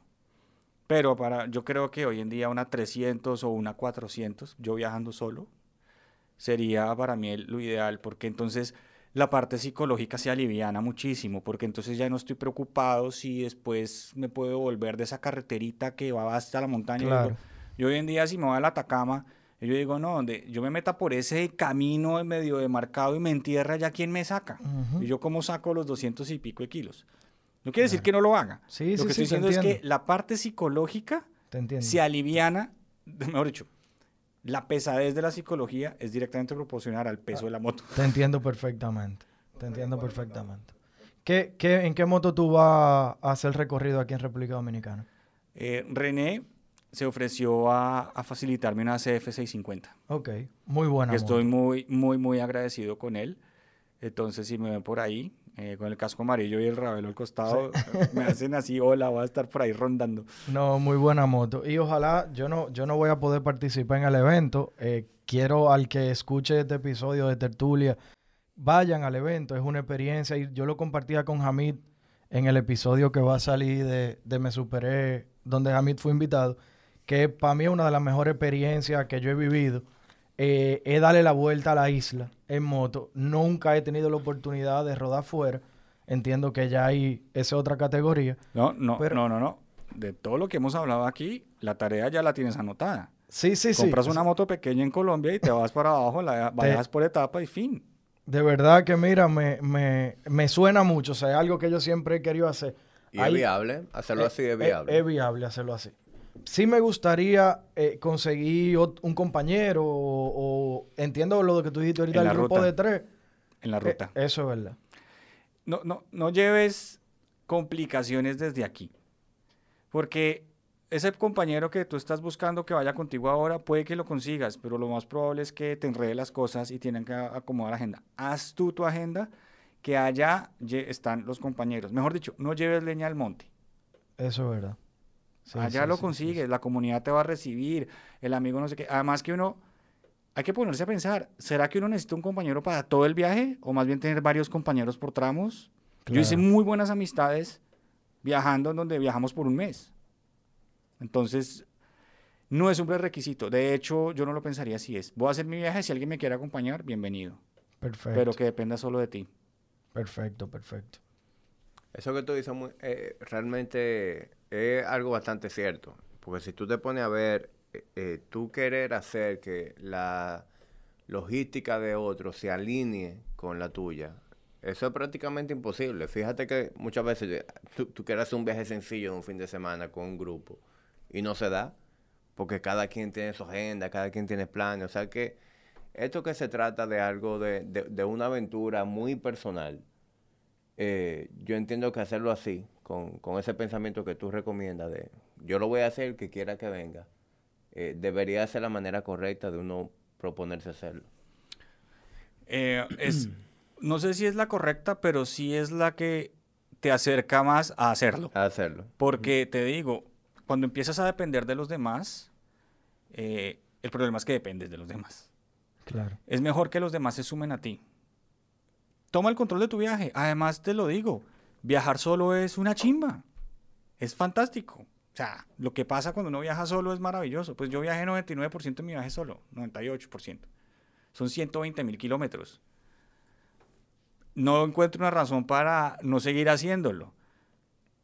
Pero para, yo creo que hoy en día una 300 o una 400, yo viajando solo, sería para mí lo ideal, porque entonces la parte psicológica se aliviana muchísimo, porque entonces ya no estoy preocupado si después me puedo volver de esa carreterita que va hasta la montaña. Claro. Yo hoy en día si me voy a la Atacama, yo digo, no, donde yo me meta por ese camino en medio demarcado y me entierra, ¿ya quién me saca? Y yo cómo saco los 200 y pico de kilos. No quiere decir que no lo haga. Sí, lo sí, que sí, estoy diciendo es que la parte psicológica Te se aliviana, mejor dicho, la pesadez de la psicología es directamente proporcional al peso de la moto. Te entiendo perfectamente. Te entiendo perfectamente. ¿Qué, qué, ¿En qué moto tú vas a hacer recorrido aquí en República Dominicana? Eh, René se ofreció a, a facilitarme una CF650, Ok, muy buena. estoy moto. muy, muy, muy agradecido con él. Entonces, si me ven por ahí, eh, con el casco amarillo y el rabelo al costado, me hacen así, hola, voy a estar por ahí rondando. No, muy buena moto. Y ojalá, yo no, yo no voy a poder participar en el evento. Eh, quiero al que escuche este episodio de Tertulia, vayan al evento. Es una experiencia. Y yo lo compartía con Hamid en el episodio que va a salir de, de Me Superé, donde Hamid fue invitado. Que para mí es una de las mejores experiencias que yo he vivido. Eh, es darle la vuelta a la isla en moto. Nunca he tenido la oportunidad de rodar fuera. Entiendo que ya hay esa otra categoría. No, no, Pero- no, no, no. De todo lo que hemos hablado aquí, la tarea ya la tienes anotada. Sí, sí, sí. Compras una moto pequeña en Colombia y te vas para abajo, la bajas por etapa y fin. De verdad que mira, me, me, me suena mucho, o sea, es algo que yo siempre he querido hacer. Y Ahí- es viable, hacerlo eh, así es eh, viable. Es, viable hacerlo así. Sí me gustaría eh, conseguir un compañero o, o- entiendo lo que tú dijiste ahorita, el la grupo ruta. de tres. En la Eh, ruta. eso es verdad. no, no, no lleves complicaciones desde aquí. Porque ese compañero que tú estás buscando que vaya contigo ahora, puede que lo consigas, pero lo más probable es que te enrede las cosas y tienen que acomodar agenda. Haz tú tu agenda, que allá están los compañeros. Mejor dicho, no lleves leña al monte. Eso es verdad. Sí, allá sí, lo sí, sí, consigues, la comunidad te va a recibir, el amigo no sé qué. Además que uno, hay que ponerse a pensar, ¿será que uno necesita un compañero para todo el viaje? O más bien tener varios compañeros por tramos. Yo hice Claro. muy buenas amistades viajando en donde viajamos por un mes. Entonces, no es un prerequisito. De hecho, yo no lo pensaría si es. Voy a hacer mi viaje, si alguien me quiere acompañar, bienvenido. Perfecto. Pero que dependa solo de ti. Perfecto, perfecto. Eso que tú dices eh, realmente es algo bastante cierto. Porque si tú te pones a ver, eh, eh, tú querer hacer que la logística de otros se alinee con la tuya, eso es prácticamente imposible. Fíjate que muchas veces eh, tú, tú quieres hacer un viaje sencillo de un fin de semana con un grupo y no se da porque cada quien tiene su agenda, cada quien tiene planes. O sea que esto que se trata de algo de, de- de una aventura muy personal, eh, yo entiendo que hacerlo así, con, con ese pensamiento que tú recomiendas de yo lo voy a hacer, el que quiera que venga, eh, debería ser la manera correcta de uno proponerse hacerlo. Eh, es, no sé si es la correcta, pero sí es la que te acerca más a hacerlo. A hacerlo. Porque te digo, cuando empiezas a depender de los demás, eh, el problema es que dependes de los demás. Claro. Es mejor que los demás se sumen a ti. Toma el control de tu viaje. Además, te lo digo, viajar solo es una chimba. Es fantástico. O sea, lo que pasa cuando uno viaja solo es maravilloso. Pues yo viajé 99% de mi viaje solo, 98%. Son 120 mil kilómetros. No encuentro una razón para no seguir haciéndolo.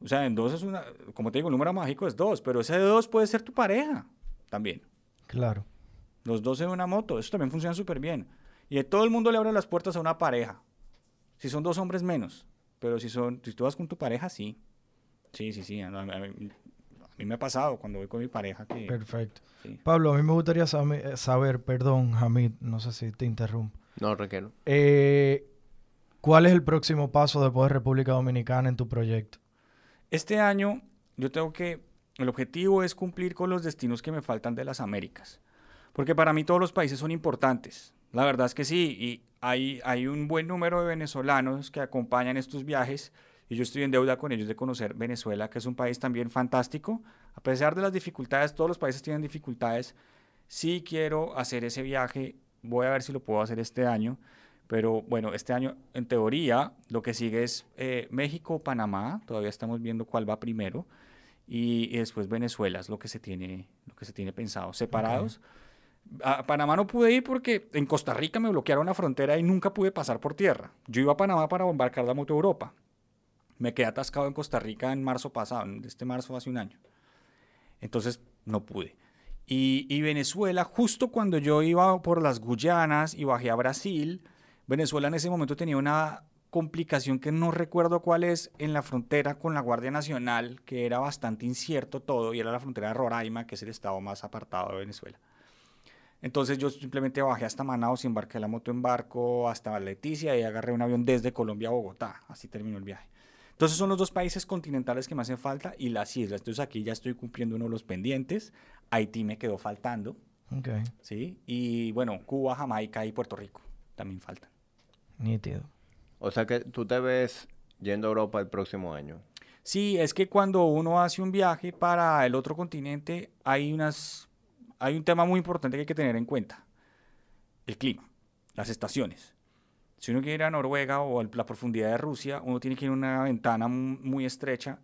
O sea, en dos es una, como te digo, el número mágico es dos, pero ese de dos puede ser tu pareja también. Claro. Los dos en una moto, eso también funciona súper bien. Y todo el mundo le abre las puertas a una pareja. Si son dos hombres menos, pero si son, si tú vas con tu pareja, sí. Sí, sí, sí. A, a- a mí, a mí me ha pasado cuando voy con mi pareja que... Perfecto. sí. Pablo, a mí me gustaría sabe- saber, perdón, Hamid, no sé si te interrumpo. No requiero. Eh, ¿Cuál es el próximo paso después de República Dominicana en tu proyecto? Este año yo tengo que, el objetivo es cumplir con los destinos que me faltan de las Américas. Porque para mí todos los países son importantes. La verdad es que sí, y hay, hay un buen número de venezolanos que acompañan estos viajes y yo estoy en deuda con ellos de conocer Venezuela, que es un país también fantástico. A pesar de las dificultades, todos los países tienen dificultades. Sí quiero hacer ese viaje, voy a ver si lo puedo hacer este año. Pero bueno, este año, en teoría, lo que sigue es eh, México o Panamá. Todavía estamos viendo cuál va primero. y, y después Venezuela es lo que se tiene, lo que se tiene pensado. Separados. A Panamá no pude ir porque en Costa Rica me bloquearon la frontera y nunca pude pasar por tierra. Yo iba a Panamá para embarcar la moto a Europa. Me quedé atascado en Costa Rica en marzo pasado, en este marzo hace un año. Entonces no pude. Y, y Venezuela, justo cuando yo iba por las Guyanas y bajé a Brasil, Venezuela en ese momento tenía una complicación que no recuerdo cuál es en la frontera con la Guardia Nacional, que era bastante incierto todo, y era la frontera de Roraima, que es el estado más apartado de Venezuela. Entonces yo simplemente bajé hasta Manaus y embarqué la moto en barco hasta Leticia y agarré un avión desde Colombia a Bogotá. Así terminó el viaje. Entonces son los dos países continentales que me hacen falta y las islas. Entonces aquí ya estoy cumpliendo uno de los pendientes. Haití me quedó faltando. Ok, ¿sí? Y bueno, Cuba, Jamaica y Puerto Rico también faltan. nítido. O sea que tú te ves yendo a Europa el próximo año. Sí, es que cuando uno hace un viaje para el otro continente hay unas hay un tema muy importante que hay que tener en cuenta. El clima, las estaciones. Si uno quiere ir a Noruega o a la profundidad de Rusia, uno tiene que ir a una ventana mu- muy estrecha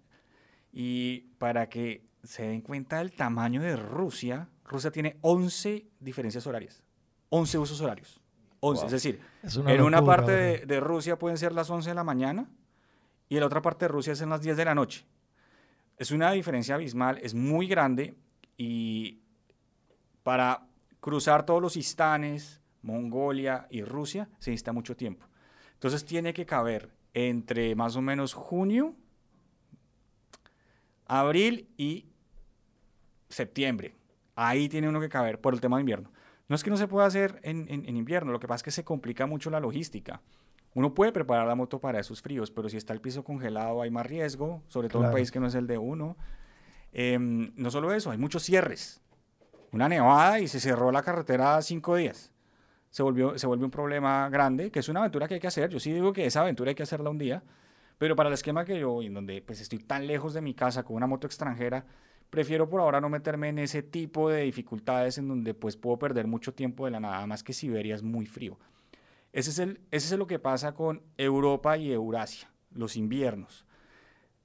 y para que se den cuenta del tamaño de Rusia, Rusia tiene 11 diferencias horarias, 11 usos horarios. 11, Wow. es decir, Es una en una locura, parte bro. de, de Rusia pueden ser las 11 de la mañana y en la otra parte de Rusia son las 10 de la noche. Es una diferencia abismal, es muy grande y para cruzar todos los istanes, Mongolia y Rusia, se necesita mucho tiempo. Entonces tiene que caber entre más o menos junio, abril y septiembre. Ahí tiene uno que caber por el tema de invierno. No es que no se pueda hacer en, en- en invierno, lo que pasa es que se complica mucho la logística. Uno puede preparar la moto para esos fríos, pero si está el piso congelado hay más riesgo, sobre todo en un país que no es el de uno. Em, no solo eso, hay muchos cierres. Una nevada y se cerró la carretera cinco días. Se volvió, se volvió un problema grande, que es una aventura que hay que hacer. Yo sí digo que esa aventura hay que hacerla un día, pero para el esquema que yo en donde pues estoy tan lejos de mi casa con una moto extranjera, prefiero por ahora no meterme en ese tipo de dificultades en donde pues puedo perder mucho tiempo de la nada, más que Siberia es muy frío. Ese es, el, ese es lo que pasa con Europa y Eurasia, los inviernos.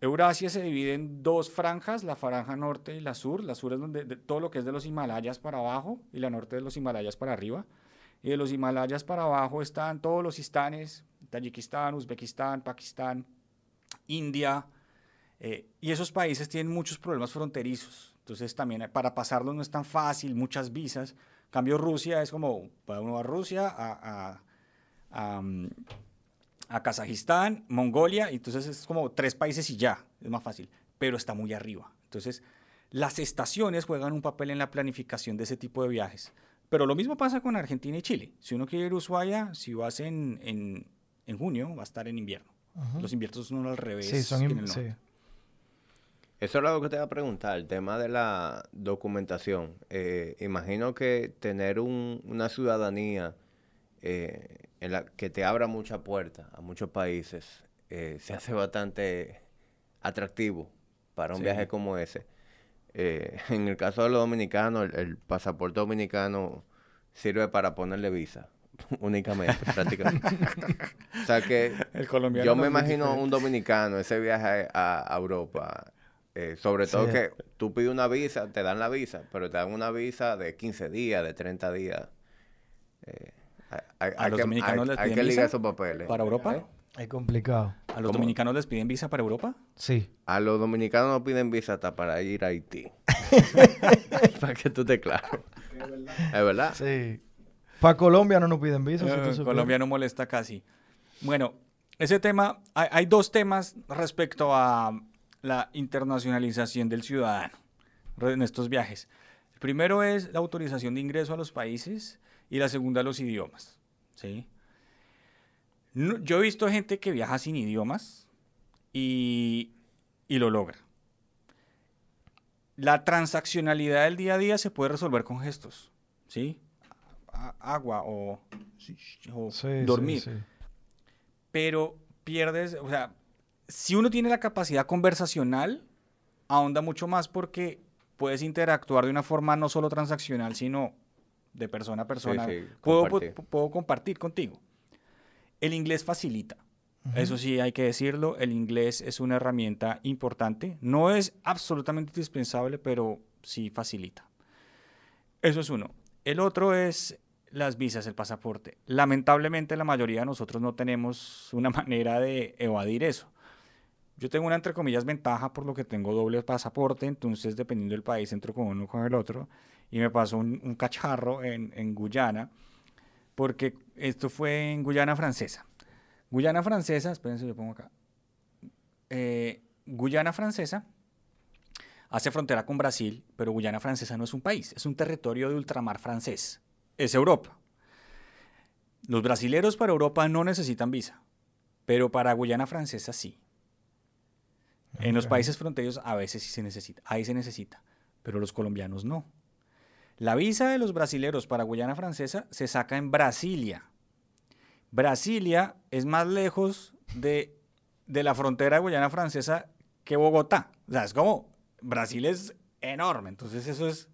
Eurasia se divide en dos franjas, la franja norte y la sur. La sur es donde de- todo lo que es de los Himalayas para abajo y la norte de los Himalayas para arriba. Y de los Himalayas para abajo están todos los istanes, Tayikistán, Uzbekistán, Pakistán, India. eh, y esos países tienen muchos problemas fronterizos. Entonces también eh, para pasarlos no es tan fácil, muchas visas. En cambio Rusia es como, para uno a Rusia, a, a- mm, a Kazajistán, Mongolia, y entonces es como tres países y ya, es más fácil, pero está muy arriba. Entonces, las estaciones juegan un papel en la planificación de ese tipo de viajes. Pero lo mismo pasa con Argentina y Chile. Si uno quiere ir a Ushuaia, si vas en, en, en junio, va a estar en invierno. Los inviernos son al revés. Sí, son en el norte. sí. Eso es lo que te iba a preguntar, el tema de la documentación. Eh, imagino que tener un- una ciudadanía eh, en la que te abra muchas puertas a muchos países eh, se hace bastante atractivo para un Sí. viaje como ese. Eh, en el caso de los dominicanos, el, el pasaporte dominicano sirve para ponerle visa únicamente, prácticamente. o sea que El colombiano yo me imagino diferente. un dominicano, ese viaje a, a Europa, eh, sobre todo Sí. que tú pides una visa, te dan la visa, pero te dan una visa de 15 días, de 30 días. Eh, ¿A hay los que, dominicanos hay- les hay piden que ligar visa esos papeles. ¿Para Europa? ¿Eh? Es complicado. ¿A los ¿Cómo? dominicanos les piden visa para Europa? Sí. A los dominicanos no piden visa hasta para ir a Haití. para que tú te claro. Es verdad. Sí. Para Colombia no nos piden visa. si Eh. Colombia no molesta casi. Bueno, ese tema, hay, hay dos temas respecto a la internacionalización del ciudadano en estos viajes. El primero es la autorización de ingreso a los países y la segunda los idiomas. ¿sí? No- yo he visto gente que viaja sin idiomas y, y lo logra. La transaccionalidad del día a día se puede resolver con gestos, ¿sí? Agua o, o Sí, dormir sí, sí. pero pierdes, o sea, si uno tiene la capacidad conversacional, ahonda mucho más porque puedes interactuar de una forma no solo transaccional, sino de persona a persona. sí, puedo, compartir. pu- puedo compartir contigo. El inglés facilita. Eso sí, hay que decirlo, el inglés es una herramienta importante. No es absolutamente indispensable, pero sí facilita. Eso es uno. El otro es las visas, el pasaporte. Lamentablemente la mayoría de nosotros no tenemos una manera de evadir eso. Yo tengo una, entre comillas, ventaja por lo que tengo doble pasaporte, entonces dependiendo del país entro con uno con el otro. Y me pasó un, cacharro en, en Guyana, porque esto fue en Guyana francesa. Guyana francesa, espérense, yo pongo acá. Eh, Guyana francesa hace frontera con Brasil, pero Guyana francesa no es un país, es un territorio de ultramar francés. Es Europa. Los brasileros para Europa no necesitan visa, pero para Guyana francesa sí. En los países fronterizos a veces sí se necesita, ahí se necesita, pero los colombianos no. La visa de los brasileros para Guyana francesa se saca en Brasilia, Brasilia es más lejos de, la frontera de Guyana Francesa que Bogotá. O sea, es como, Brasil es enorme, entonces eso es,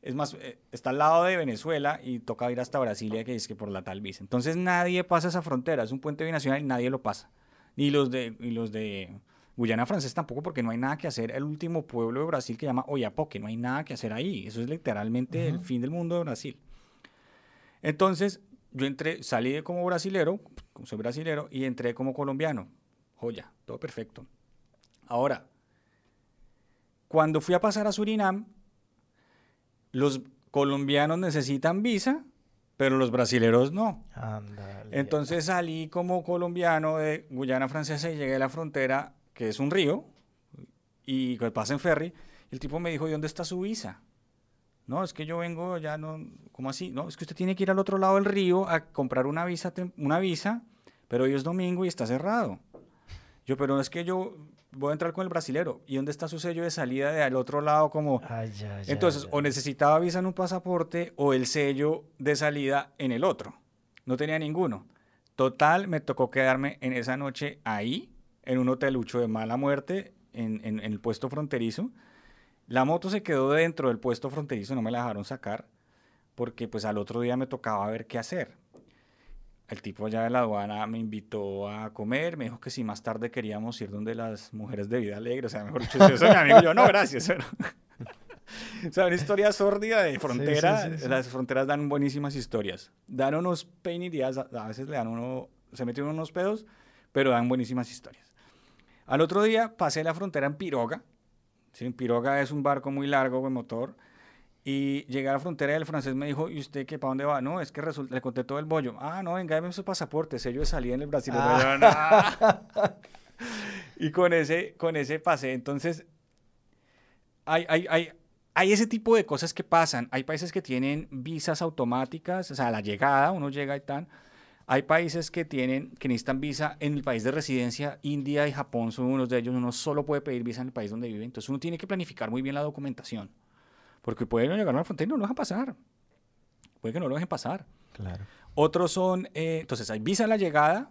es más, eh, está al lado de Venezuela y toca ir hasta Brasilia, que es que por la tal visa. Entonces nadie pasa esa frontera, es un puente binacional y nadie lo pasa. Ni los de, los de Guyana Francesa tampoco, porque no hay nada que hacer. El último pueblo de Brasil que llama Oyapoque, no hay nada que hacer ahí. Eso es literalmente el fin del mundo de Brasil. Entonces, yo entré, salí como brasilero, como soy brasilero, y entré como colombiano. Joya, todo perfecto. Ahora, cuando fui a pasar a Surinam, los colombianos necesitan visa, pero los brasileros no. Entonces salí como colombiano de Guyana Francesa y llegué a la frontera, que es un río, y que pasa en ferry. el tipo me dijo, ¿y dónde está su visa? No, es que yo vengo ya no, ¿cómo así? No, es que usted tiene que ir al otro lado del río a comprar una visa, una visa, pero hoy es domingo y está cerrado. Yo, pero es que yo voy a entrar con el brasilero. ¿Y dónde está su sello de salida de al otro lado? Como... Entonces, o necesitaba visa en un pasaporte o el sello de salida en el otro. No tenía ninguno. Total, me tocó quedarme en esa noche ahí, en un hotelucho de mala muerte, en, en el puesto fronterizo la moto se quedó dentro del puesto fronterizo, no me la dejaron sacar, porque pues al otro día me tocaba ver qué hacer. El tipo allá de la aduana me invitó a comer, me dijo que si más tarde queríamos ir donde las mujeres de vida alegre, o sea, mejor dicho, yo soy mi amigo, yo no, gracias. o sea, una historia sórdida de frontera, las fronteras dan buenísimas historias. Dan unos días, a veces le dan uno, se meten unos pedos, pero dan buenísimas historias. Al otro día pasé la frontera en Piroga, ¿sí? Piroga es un barco muy largo con motor. Y llegué a la frontera y el francés me dijo, ¿y usted qué, para dónde va? No, es que resulta, le conté todo el bollo. Ah, no, venga, dame su pasaporte, sello de salida en el Brasil. Ah. y con ese, con ese pasé. Entonces, hay, hay, hay, hay ese tipo de cosas que pasan. Hay países que tienen visas automáticas, o sea, a la llegada, uno llega y tal. Hay países que tienen, que necesitan visa en el país de residencia. India y Japón son unos de ellos. Uno solo puede pedir visa en el país donde vive. Entonces uno tiene que planificar muy bien la documentación. Porque pueden llegar a la frontera y no lo dejan pasar. Puede que no lo dejen pasar. Claro. Otros son, eh, entonces hay visa a la llegada,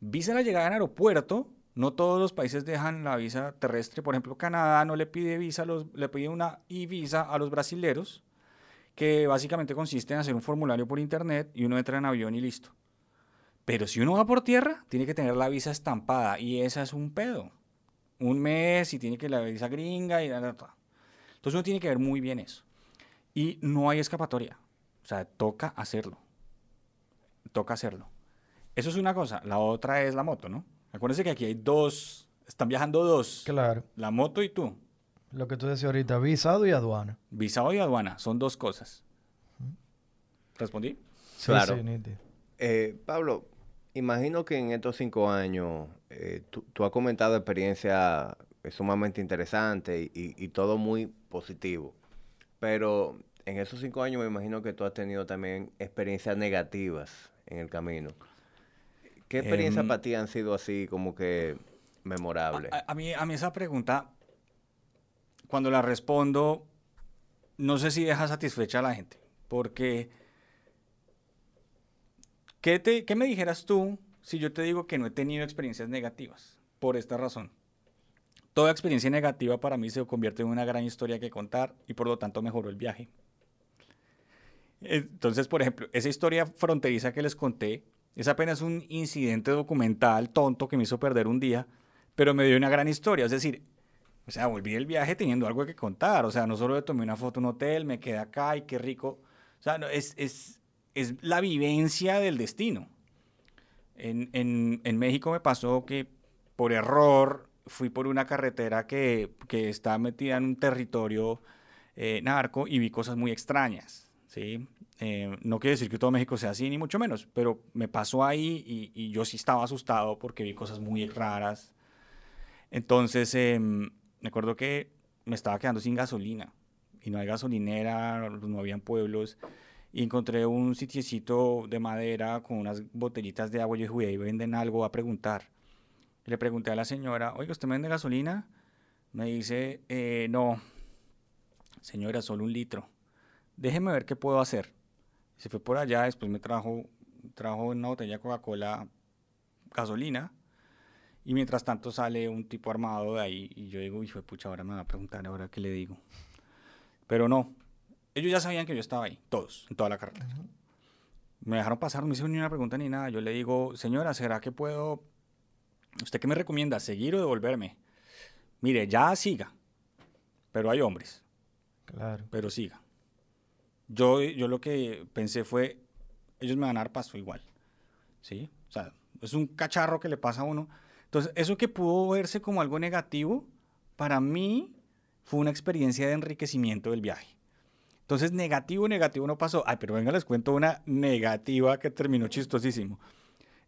visa a la llegada en aeropuerto. No todos los países dejan la visa terrestre. Por ejemplo, Canadá no le pide visa, los, le pide una e-visa a los brasileros, que básicamente consiste en hacer un formulario por internet y uno entra en avión y listo. Pero si uno va por tierra, tiene que tener la visa estampada y esa es un pedo. Un mes y tiene que la visa gringa y Entonces uno tiene que ver muy bien eso. Y no hay escapatoria. O sea, toca hacerlo. Toca hacerlo. Eso es una cosa. La otra es la moto, ¿no? Acuérdense que aquí hay dos, están viajando dos. Claro. La moto y tú. Lo que tú decías ahorita, visado y aduana. Visado y aduana, son dos cosas. ¿Respondí? claro. Eh, Pablo, imagino que en estos cinco años eh, tú, has comentado experiencias sumamente interesantes y, todo muy positivo. Pero en esos cinco años me imagino que tú has tenido también experiencias negativas en el camino. ¿Qué experiencias em, para ti han sido así como que memorables? A, mí, a mí esa pregunta, cuando la respondo, no sé si deja satisfecha a la gente. Porque ¿Qué, te, ¿Qué me dijeras tú si yo te digo que no he tenido experiencias negativas? Por esta razón. Toda experiencia negativa para mí se convierte en una gran historia que contar y por lo tanto mejoró el viaje. Entonces, por ejemplo, esa historia fronteriza que les conté Es apenas un incidente documental tonto que me hizo perder un día, pero me dio una gran historia. Es decir, o sea, volví el viaje teniendo algo que contar. O sea, no solo tomé una foto en un hotel, me quedé acá y qué rico. O sea, es, es, es la vivencia del destino. En, en, México me pasó que por error fui por una carretera que, que está metida en un territorio eh, narco y vi cosas muy extrañas. ¿sí? Eh, no quiere decir que todo México sea así, ni mucho menos, pero me pasó ahí y, y yo sí estaba asustado porque vi cosas muy raras. Entonces, eh, me acuerdo que me estaba quedando sin gasolina y no hay gasolinera, no habían pueblos. Y encontré un sitiecito de madera con unas botellitas de agua. Yo dije, ahí venden algo a preguntar. le pregunté a la señora, oiga, ¿usted vende gasolina? Me dice, eh, no, señora, solo un litro. Déjeme ver qué puedo hacer. Se fue por allá, después me trajo, trajo una botella de Coca-Cola gasolina y mientras tanto sale un tipo armado de ahí y yo digo, hijo de pucha, ahora me va a preguntar, ahora qué le digo. Pero no, ellos ya sabían que yo estaba ahí, todos, en toda la carretera. Me dejaron pasar, no me hicieron ni una pregunta ni nada. Yo le digo, señora, ¿será que puedo, usted qué me recomienda, seguir o devolverme? Mire, ya siga, pero hay hombres. Claro. Pero siga. Yo, yo lo que pensé fue, ellos me van a dar paso igual. ¿Sí? O sea, es un cacharro que le pasa a uno entonces, eso que pudo verse como algo negativo, para mí fue una experiencia de enriquecimiento del viaje. Entonces, negativo, negativo no pasó. Ay, pero venga, les cuento una negativa que terminó chistosísimo.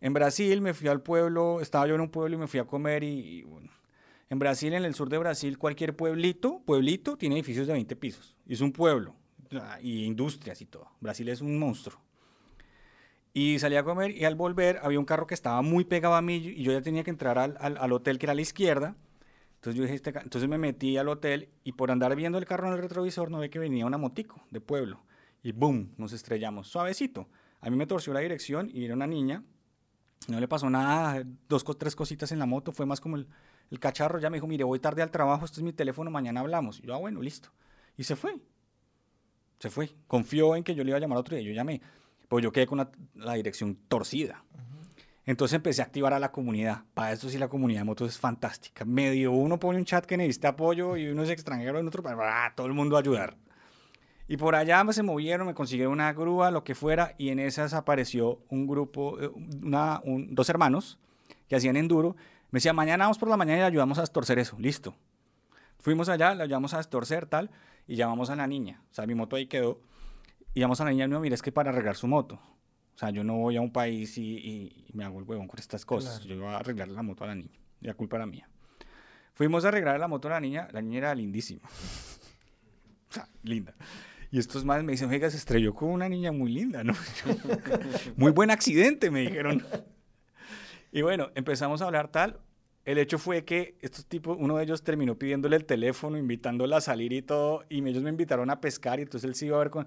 En Brasil me fui al pueblo, estaba yo en un pueblo y me fui a comer y, bueno, en Brasil, en el sur de Brasil, cualquier pueblito, pueblito tiene edificios de 20 pisos. Y es un pueblo y industrias y todo. Brasil es un monstruo. Y salí a comer y al volver había un carro que estaba muy pegado a mí y yo ya tenía que entrar al, al, hotel que era a la izquierda. Entonces yo dije, este entonces me metí al hotel y por andar viendo el carro en el retrovisor no ve que venía una motico de pueblo. Y boom, nos estrellamos, suavecito. A mí me torció la dirección y era una niña. No le pasó nada, dos, tres cositas en la moto, fue más como el, cacharro. Ya me dijo, mire, voy tarde al trabajo, este es mi teléfono, mañana hablamos. Y yo, ah, bueno, listo. Y se fue. Se fue. Confió en que yo le iba a llamar otro día. Yo llamé pues yo quedé con la, dirección torcida. Entonces empecé a activar a la comunidad. Para eso sí la comunidad de motos es fantástica. Medio uno pone un chat que necesita apoyo y uno es extranjero en otro, para todo el mundo ayudar. Y por allá se movieron, me consiguieron una grúa, lo que fuera, y en esas apareció un grupo, eh, una, dos hermanos que hacían enduro. Me decían, mañana vamos por la mañana y ayudamos a estorcer eso. Listo. Fuimos allá, le ayudamos a estorcer tal, y llamamos a la niña. O sea, mi moto ahí quedó y vamos a la niña, no, mira, es que para arreglar su moto. O sea, yo no voy a un país y, me hago el huevón con estas cosas. Yo voy a arreglar la moto a la niña. Y la culpa era mía. Fuimos a arreglar la moto a la niña. La niña era lindísima. o sea, linda. Y estos más me dicen, oiga, se estrelló con una niña muy linda, ¿no? muy buen accidente, me dijeron. y bueno, empezamos a hablar tal. El hecho fue que estos tipos, uno de ellos terminó pidiéndole el teléfono, invitándola a salir y todo, y ellos me invitaron a pescar, y entonces él se iba a ver con...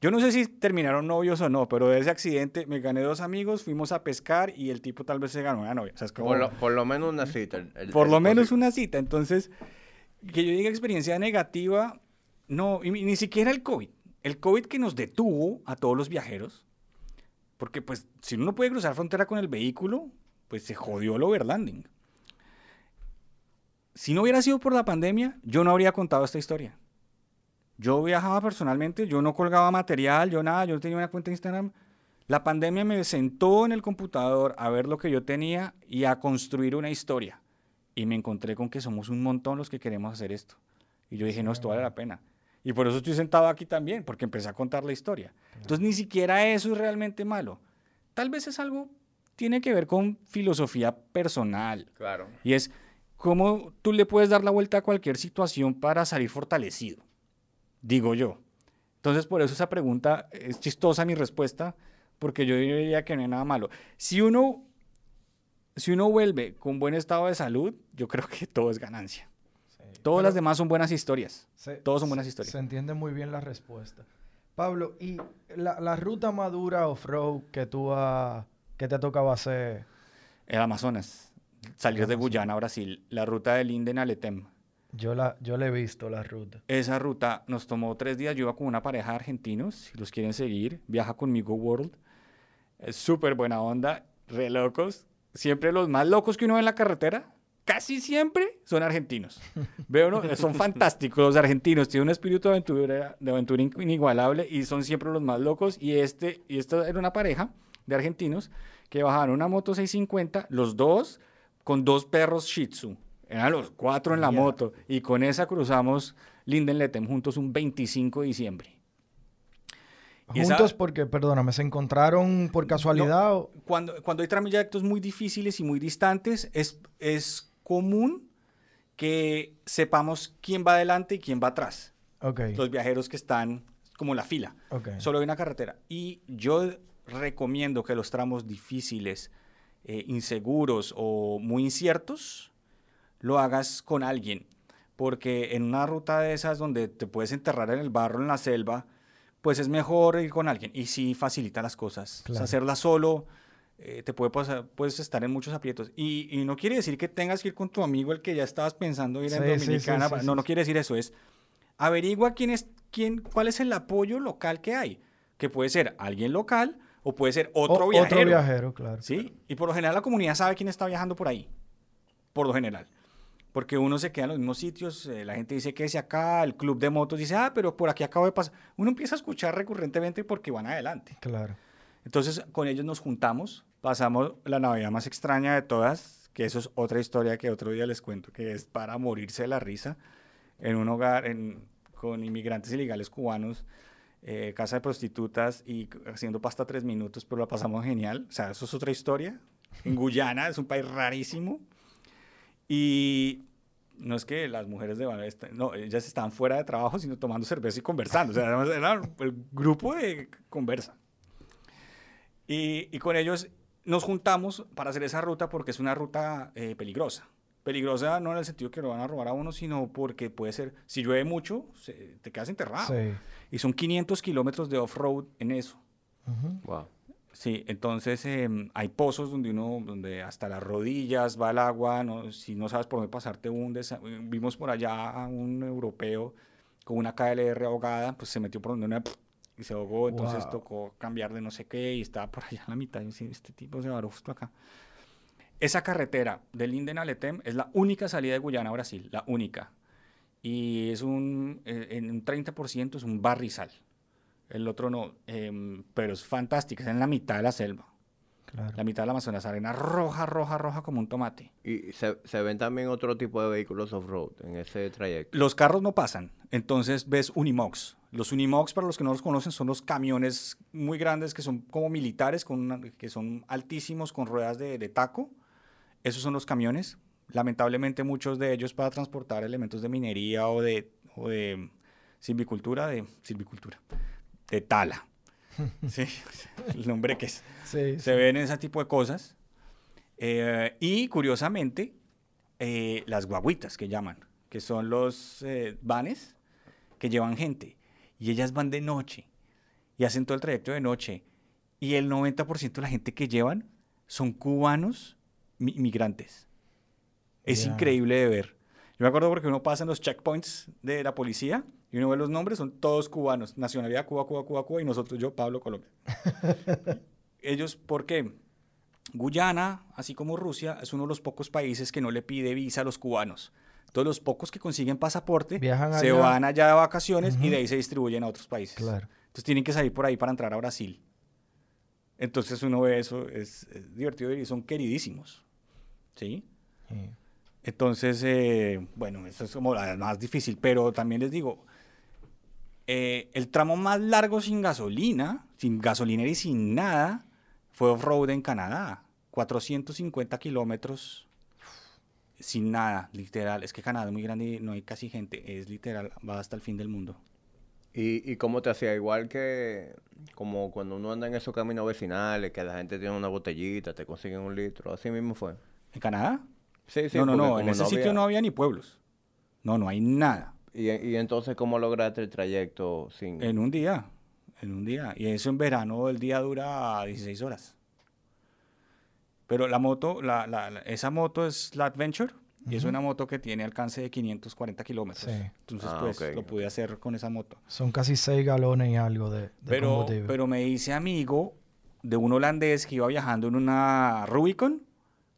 Yo no sé si terminaron novios o no, pero de ese accidente me gané dos amigos, fuimos a pescar y el tipo tal vez se ganó una novia. O sea, por, lo, menos una cita. por lo menos una cita. Entonces, que yo diga experiencia negativa, no, ni siquiera el COVID. El COVID que nos detuvo a todos los viajeros, porque pues si uno no puede cruzar frontera con el vehículo, pues se jodió el overlanding. Si no hubiera sido por la pandemia, yo no habría contado esta historia. Yo viajaba personalmente, yo no colgaba material, yo nada, yo no tenía una cuenta de Instagram. La pandemia me sentó en el computador a ver lo que yo tenía y a construir una historia. Y me encontré con que somos un montón los que queremos hacer esto. Y yo dije, no, esto vale la pena. Y por eso estoy sentado aquí también, porque empecé a contar la historia. Entonces, ni siquiera eso es realmente malo. Tal vez es algo, tiene que ver con filosofía personal. Claro. Y es cómo tú le puedes dar la vuelta a cualquier situación para salir fortalecido digo yo. Entonces, por eso esa pregunta es chistosa mi respuesta, porque yo diría que no hay nada malo. Si uno, si uno vuelve con buen estado de salud, yo creo que todo es ganancia. Todas las demás son buenas historias. Todos son buenas historias. Se entiende muy bien la respuesta. Pablo, ¿y la, ruta madura off-road que tú que te tocaba hacer? El Amazonas. Salir de Guyana, Brasil. La ruta del Linden Aletem. Yo la, yo le he visto la ruta. Esa ruta nos tomó tres días. Yo iba con una pareja de argentinos, si los quieren seguir, viaja conmigo World. Es súper buena onda, re locos. Siempre los más locos que uno ve en la carretera, casi siempre son argentinos. Veo uno, son fantásticos los argentinos, tienen un espíritu de aventura, de aventura in- inigualable y son siempre los más locos. Y este, y esta era una pareja de argentinos que bajaron una moto 650, los dos con dos perros Shih Tzu. Eran los cuatro en la moto. Y con esa cruzamos Linden-Letem juntos un 25 de diciembre. Y esa- Juntos porque, perdóname, ¿se encontraron por casualidad o...? cuando, cuando hay trayectos muy difíciles y muy distantes, es, es común que sepamos quién va adelante y quién va atrás. Los viajeros que están como en la fila. Solo hay una carretera. Y yo recomiendo que los tramos difíciles, eh, inseguros o muy inciertos, lo hagas con alguien. Porque en una ruta de esas donde te puedes enterrar en el barro, en la selva, pues es mejor ir con alguien. Y sí facilita las cosas. O sea, Claro. hacerla solo eh, te puede pasar, puedes estar en muchos aprietos. Y, y no quiere decir que tengas que ir con tu amigo, el que ya estabas pensando ir en Sí, Dominicana. sí, no, sí, no quiere decir eso. Es averigua quién es, quién, cuál es el apoyo local que hay. Que puede ser alguien local o puede ser otro O- viajero. Otro viajero, claro. ¿Sí? Y por lo general la comunidad sabe quién está viajando por ahí. Por lo general. Porque uno se queda en los mismos sitios, eh, la gente dice que es acá, el club de motos dice, ah, pero por aquí acabo de pasar. Uno empieza a escuchar recurrentemente porque van adelante. Claro. Entonces con ellos nos juntamos, pasamos la Navidad más extraña de todas, que eso es otra historia que otro día les cuento, que es para morirse de la risa, en un hogar en- con inmigrantes ilegales cubanos, eh, casa de prostitutas y haciendo pasta tres minutos, pero la pasamos genial. O sea, eso es otra historia. En Guyana, es un país rarísimo. Y no es que las mujeres de no, ellas estaban fuera de trabajo, sino tomando cerveza y conversando. O sea, además era el grupo de conversa. Y, y con ellos nos juntamos para hacer esa ruta porque es una ruta eh, peligrosa. Peligrosa no en el sentido que lo van a robar a uno, sino porque puede ser, si llueve mucho, se- te quedas enterrado. Sí. Y son 500 kilómetros de off-road en eso. Ujú. Wow. Sí, entonces em, hay pozos donde uno, donde hasta las rodillas va el agua, no, si no sabes por dónde pasar te hundes. Eh, Vimos por allá a un europeo con una KLR ahogada, pues se metió por donde una y se ahogó, entonces Wow. tocó cambiar de no sé qué y estaba por allá en la mitad. Y yo, este tipo se varó justo acá. Esa carretera de Linden a Letem es la única salida de Guyana a Brasil, la única. Y es un, eh, en un 30% es un barrizal. El otro no, em, pero es fantástica, es en la mitad de la selva. Claro. La mitad del Amazonas, arena roja, roja, roja como un tomate. Y se, se ven también otro tipo de vehículos off-road en ese trayecto. Los carros no pasan, entonces ves Unimogs. Los Unimogs, para los que no los conocen, son los camiones muy grandes que son como militares, con una- que son altísimos, con ruedas de, de taco. Esos son los camiones. Lamentablemente muchos de ellos para transportar elementos de minería o de, o de silvicultura, de silvicultura, de tala. Sí, el nombre que es. Sí, Se ven ese tipo de cosas. Eh, y curiosamente, eh, las guaguitas que llaman, que son los eh, vanes que llevan gente. Y ellas van de noche y hacen todo el trayecto de noche. Y el 90% de la gente que llevan son cubanos mi- migrantes. Es increíble de ver. Yo me acuerdo porque uno pasa en los checkpoints de la policía y uno ve los nombres, son todos cubanos. Nacionalidad Cuba, Cuba, Cuba, Cuba y nosotros, yo, Pablo, Colombia. Ellos, ¿por qué? Guyana, así como Rusia, es uno de los pocos países que no le pide visa a los cubanos. Todos los pocos que consiguen pasaporte Viajan se allá. van allá de vacaciones y Ujú. de ahí se distribuyen a otros países. Claro. Entonces tienen que salir por ahí para entrar a Brasil. Entonces uno ve eso, es, es divertido y son queridísimos. ¿Sí? Sí. Entonces, eh, bueno, eso es como la más difícil, pero también les digo, eh, el tramo más largo sin gasolina, sin gasolinera y sin nada, fue off-road en Canadá. 450 kilómetros sin nada, literal. Es que Canadá es muy grande y no hay casi gente, es literal, va hasta el fin del mundo. ¿Y, y cómo te hacía? Igual que como cuando uno anda en esos caminos vecinales, que la gente tiene una botellita, te consiguen un litro, así mismo fue. ¿En Canadá? Sí, sí, no, no, no, en ese sitio había- no había ni pueblos. No, no hay nada. Y, y entonces, ¿cómo lograste el trayecto sin...? En un día, en un día. Y eso en verano el día dura 16 horas. Pero la moto, la, la- la- esa moto es la Adventure y es una moto que tiene alcance de 540 kilómetros. Sí. Entonces, Ah, pues ok. lo pude hacer con esa moto. Son casi seis galones y algo de, de Pero, combustible. pero me hice amigo de un holandés que iba viajando en una Rubicon.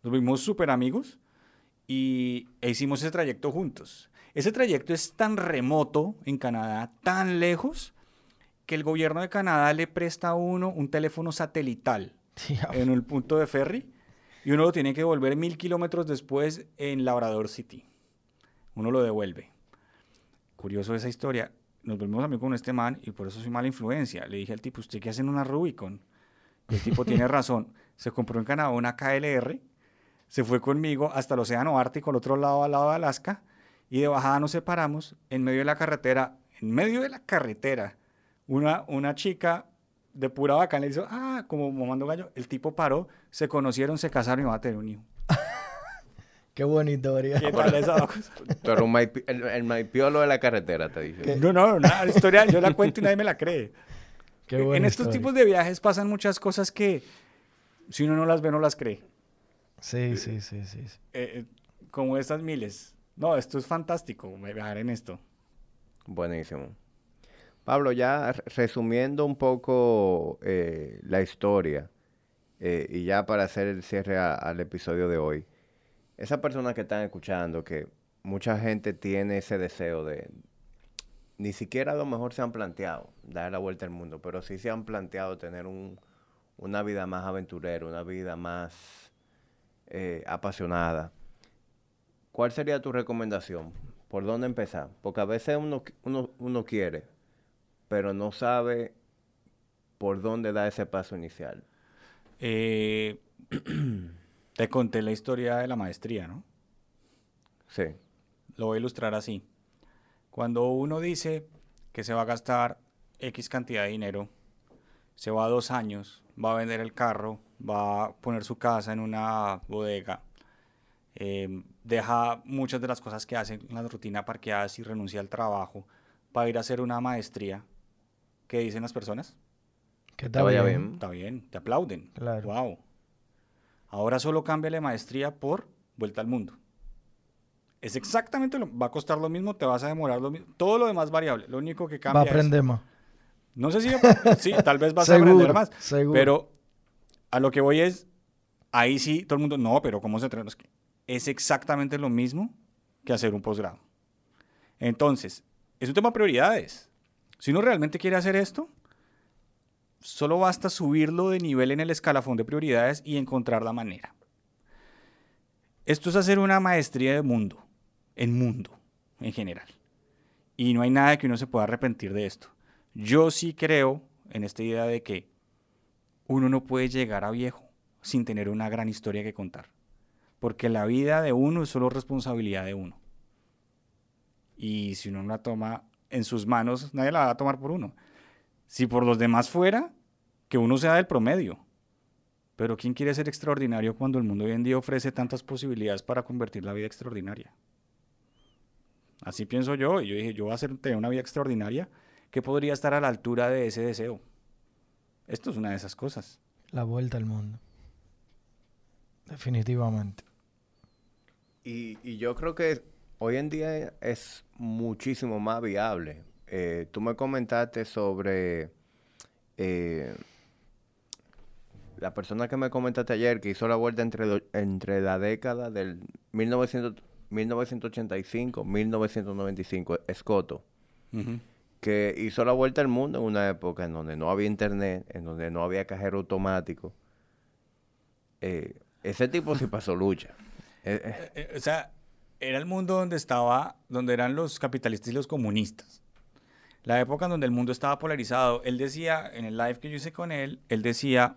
Nos vimos súper amigos y e hicimos ese trayecto juntos. Ese trayecto es tan remoto en Canadá, tan lejos, que el gobierno de Canadá le presta a uno un teléfono satelital en el punto de ferry y uno lo tiene que devolver mil kilómetros después en Labrador City. Uno lo devuelve. Curioso esa historia. Nos volvimos amigos con este man y por eso soy mala influencia. Le dije al tipo, ¿usted qué hace en una Rubicon? Y el tipo tiene razón. Se compró en Canadá una KLR, se fue conmigo hasta el Océano Ártico, al otro lado, al lado de Alaska, y de bajada nos separamos en medio de la carretera, en medio de la carretera, una, una chica de pura bacana le hizo, ah, como mamando gallo, el tipo paró, se conocieron, se casaron y va a tener un hijo. Qué buena historia. ¿Qué tal esa Tú eres un maipi- el, el maipiolo de la carretera, te dice. No, no, no, la historia yo la cuento y nadie me la cree. Qué en estos tipos de viajes pasan muchas cosas que si uno no las ve, no las cree. Sí, sí, sí, sí. sí. Eh, eh, como estas miles. No, esto es fantástico, viajar en esto. Buenísimo. Pablo, ya re- resumiendo un poco eh, la historia eh, y ya para hacer el cierre al episodio de hoy, esas personas que están escuchando, que mucha gente tiene ese deseo de, ni siquiera a lo mejor se han planteado dar la vuelta al mundo, pero sí se han planteado tener un- una vida más aventurera, una vida más eh, apasionada. ¿Cuál sería tu recomendación? ¿Por dónde empezar? Porque a veces uno, uno, uno quiere, pero no sabe por dónde dar ese paso inicial. Eh, te conté la historia de la maestría, ¿no? Sí, Lo voy a ilustrar así. Cuando uno dice que se va a gastar X cantidad de dinero, se va a dos años, va a vender el carro, va a poner su casa en una bodega, eh, deja muchas de las cosas que hace en la rutina parqueadas y renuncia al trabajo para ir a hacer una maestría. ¿Qué dicen las personas? Que te vaya bien. Está bien, te aplauden. Claro. Wow. Ahora solo cambia la maestría por vuelta al mundo. Es exactamente lo va a costar lo mismo, te vas a demorar lo mismo, todo lo demás variable. Lo único que Va cambia a aprender más. es, no sé si sí, tal vez vas a aprender más, seguro. pero a lo que voy es ahí sí todo el mundo, no, pero cómo se entrena Es que es exactamente lo mismo que hacer un posgrado. Entonces, es un tema de prioridades. Si uno realmente quiere hacer esto, solo basta subirlo de nivel en el escalafón de prioridades y encontrar la manera. Esto es hacer una maestría de mundo, en mundo, en general. Y no hay nada que uno se pueda arrepentir de esto. Yo sí creo en esta idea de que uno no puede llegar a viejo sin tener una gran historia que contar. Porque la vida de uno es solo responsabilidad de uno. Y si uno no la toma en sus manos, nadie la va a tomar por uno. Si por los demás fuera, que uno sea del promedio. Pero ¿quién quiere ser extraordinario cuando el mundo hoy en día ofrece tantas posibilidades para convertir la vida extraordinaria? Así pienso yo, y yo dije, yo voy a hacer, tener una vida extraordinaria que podría estar a la altura de ese deseo. Esto es una de esas cosas. La vuelta al mundo. Definitivamente. Y, y yo creo que hoy en día es muchísimo más viable. Eh, tú me comentaste sobre eh, la persona que me comentaste ayer que hizo la vuelta entre, entre la década del 1900 1985 1995, Escoto, que hizo la vuelta al mundo en una época en donde no había internet, en donde no había cajero automático. Eh, ese tipo sí pasó lucha. Eh, eh, Eh, o sea, era el mundo donde estaba, donde eran los capitalistas y los comunistas. La época en donde el mundo estaba polarizado. Él decía, en el live que yo hice con él, él decía,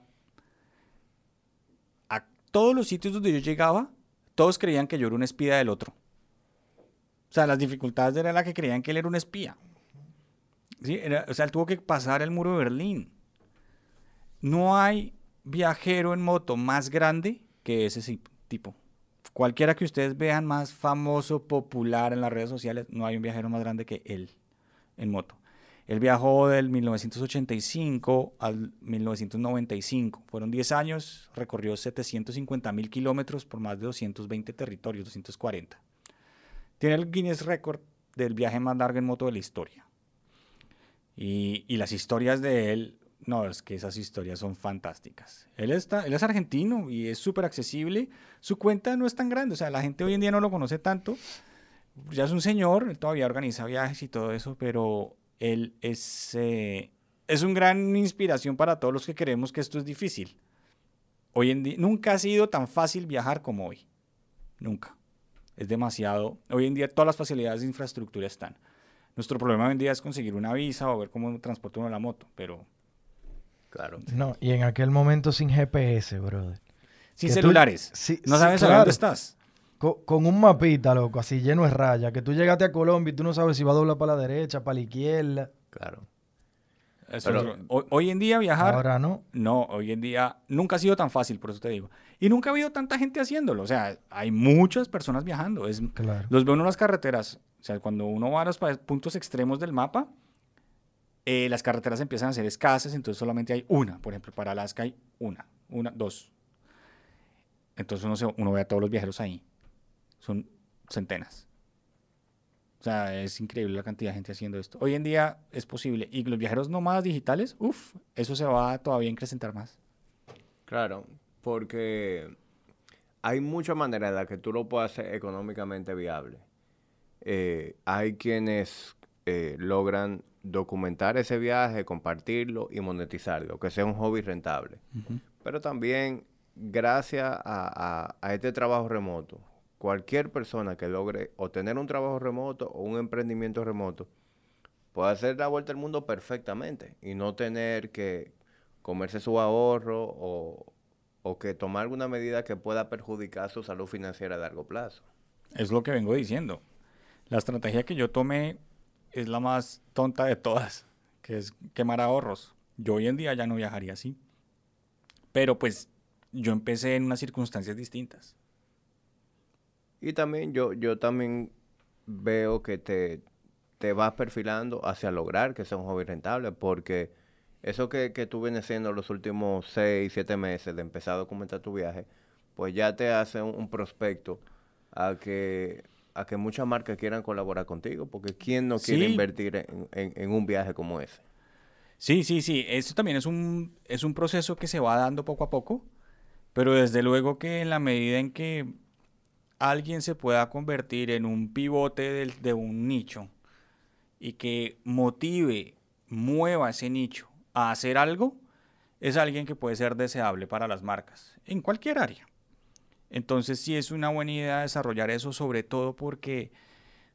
a todos los sitios donde yo llegaba, todos creían que yo era un espía del otro. O sea, las dificultades eran la que creían que él era un espía. ¿Sí? Era- o sea, él tuvo que pasar el muro de Berlín. No hay viajero en moto más grande que ese tipo. Cualquiera que ustedes vean más famoso, popular en las redes sociales, no hay un viajero más grande que él en moto. Él viajó del 1985 al 1995. Fueron 10 años, recorrió 750 mil kilómetros por más de 220 territorios, 240. Tiene el Guinness Record del viaje más largo en moto de la historia. Y, y las historias de él No, es que esas historias son fantásticas. Él, está, él es argentino y es súper accesible. Su cuenta no es tan grande, o sea, la gente hoy en día no lo conoce tanto. Ya es un señor, él todavía organiza viajes y todo eso, pero él es, eh, es una gran inspiración para todos los que creemos que esto es difícil. Hoy en día, nunca ha sido tan fácil viajar como hoy. Nunca. Es demasiado. Hoy en día todas las facilidades de infraestructura están. Nuestro problema hoy en día es conseguir una visa o ver cómo transporta uno la moto, pero... Claro. No, y en aquel momento sin GPS, brother. Sin Que tú- celulares. sí, no sí, sabes a claro. dónde estás. Co- Con, un mapita, loco, así lleno de rayas. Que tú llegaste a Colombia y tú no sabes si va a doblar para la derecha, para la izquierda. Claro. Es Pero- otro- hoy, hoy en día viajar... Ahora no. No, hoy en día nunca ha sido tan fácil, por eso te digo. Y nunca ha habido tanta gente haciéndolo. O sea, hay muchas personas viajando. Es, Claro. los veo en las carreteras. O sea, cuando uno va a los puntos extremos del mapa, eh, las carreteras empiezan a ser escasas, entonces solamente hay una. Por ejemplo, para Alaska hay una, una, dos. Entonces uno, se- uno ve a todos los viajeros ahí. Son centenas. O sea, es increíble la cantidad de gente haciendo esto. Hoy en día es posible. Y los viajeros nómadas digitales, uff, eso se va todavía a incrementar más. Claro, porque hay muchas maneras en las que tú lo puedes hacer económicamente viable. Eh, hay quienes eh, logran documentar ese viaje, compartirlo y monetizarlo, que sea un hobby rentable. Pero también, gracias a, a- a este trabajo remoto, cualquier persona que logre o tener un trabajo remoto o un emprendimiento remoto, puede hacer la vuelta al mundo perfectamente y no tener que comerse su ahorro o, o que tomar alguna medida que pueda perjudicar su salud financiera a largo plazo. Es lo que vengo diciendo. La estrategia que yo tomé es la más tonta de todas, que es quemar ahorros. Yo hoy en día ya no viajaría así. Pero pues yo empecé en unas circunstancias distintas. Y también yo, yo también veo que te, te vas perfilando hacia lograr que sea un hobby rentable, porque eso que, que tú vienes haciendo los últimos seis, siete meses de empezar a documentar tu viaje, pues ya te hace un prospecto a que, a que muchas marcas quieran colaborar contigo, porque ¿quién no quiere Sí. invertir en, en- en un viaje como ese? Sí, sí, sí. Eso también es un, es un proceso que se va dando poco a poco. Pero desde luego que en la medida en que alguien se pueda convertir en un pivote del- de un nicho y que motive, mueva ese nicho a hacer algo, es alguien que puede ser deseable para las marcas, en cualquier área. Entonces sí es una buena idea desarrollar eso, sobre todo porque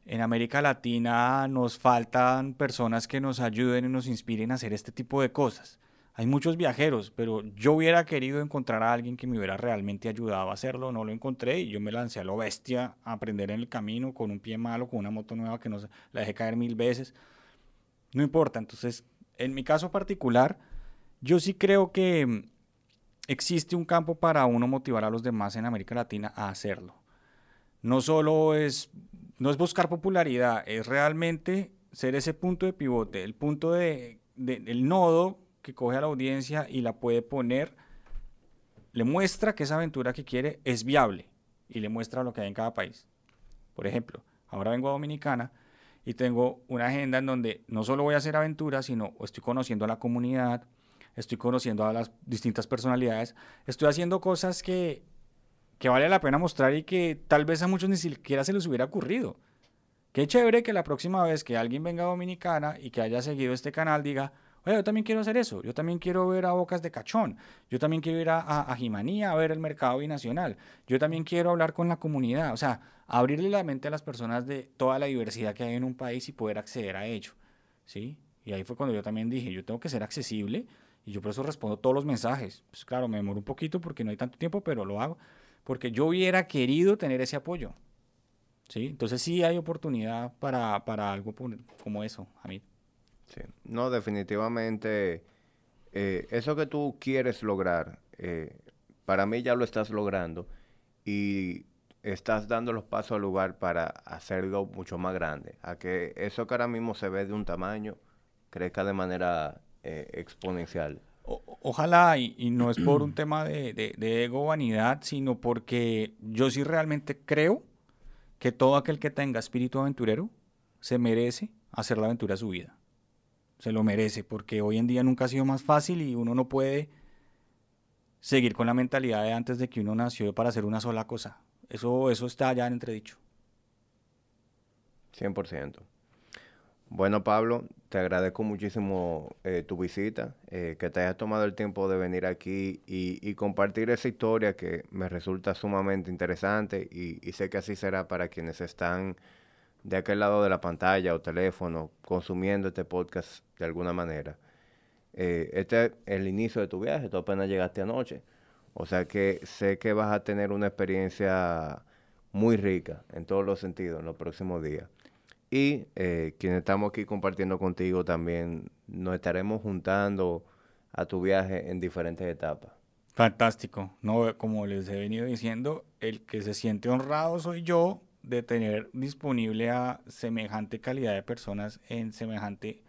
en América Latina nos faltan personas que nos ayuden y nos inspiren a hacer este tipo de cosas. Hay muchos viajeros, pero yo hubiera querido encontrar a alguien que me hubiera realmente ayudado a hacerlo, no lo encontré y yo me lancé a lo bestia a aprender en el camino con un pie malo, con una moto nueva que no la dejé caer mil veces. No importa, entonces, en mi caso particular, yo sí creo que existe un campo para uno motivar a los demás en América Latina a hacerlo. No solo es, no es buscar popularidad, es realmente ser ese punto de pivote, el punto de, de- el nodo que coge a la audiencia y la puede poner, le muestra que esa aventura que quiere es viable y le muestra lo que hay en cada país. Por ejemplo, ahora vengo a Dominicana y tengo una agenda en donde no solo voy a hacer aventuras, sino estoy conociendo a la comunidad, estoy conociendo a las distintas personalidades, estoy haciendo cosas que, que vale la pena mostrar y que tal vez a muchos ni siquiera se les hubiera ocurrido. Qué chévere que la próxima vez que alguien venga a Dominicana y que haya seguido este canal diga, oye, yo también quiero hacer eso, yo también quiero ver a Bocas de Cachón, yo también quiero ir a, a, a Jimanía a ver el mercado binacional, yo también quiero hablar con la comunidad, o sea, abrirle la mente a las personas de toda la diversidad que hay en un país y poder acceder a ello, ¿sí? Y ahí fue cuando yo también dije, yo tengo que ser accesible y yo por eso respondo todos los mensajes. Pues claro, me demoro un poquito porque no hay tanto tiempo, pero lo hago porque yo hubiera querido tener ese apoyo. ¿Sí? Entonces sí hay oportunidad para, para algo como eso, Hamid. Sí. No, definitivamente, eh, eso que tú quieres lograr, eh, para mí ya lo estás logrando y estás dando los pasos al lugar para hacerlo mucho más grande, a que eso que ahora mismo se ve de un tamaño crezca de manera eh, exponencial. O- ojalá, y, y no es por un tema de, de- de ego vanidad, sino porque yo sí realmente creo que todo aquel que tenga espíritu aventurero se merece hacer la aventura de su vida. se lo merece, porque hoy en día nunca ha sido más fácil y uno no puede seguir con la mentalidad de antes de que uno nació para hacer una sola cosa. Eso, eso está ya en entredicho. 100%. Bueno, Pablo, te agradezco muchísimo eh, tu visita, eh, que te hayas tomado el tiempo de venir aquí y, compartir esa historia que me resulta sumamente interesante y, sé que así será para quienes están de aquel lado de la pantalla o teléfono consumiendo este podcast de alguna manera. Eh, este es el inicio de tu viaje, tú apenas llegaste anoche, o sea que sé que vas a tener una experiencia muy rica en todos los sentidos en los próximos días. Y eh, quienes estamos aquí compartiendo contigo también nos estaremos juntando a tu viaje en diferentes etapas. Fantástico. No, como les he venido diciendo, el que se siente honrado soy yo de tener disponible a semejante calidad de personas en semejante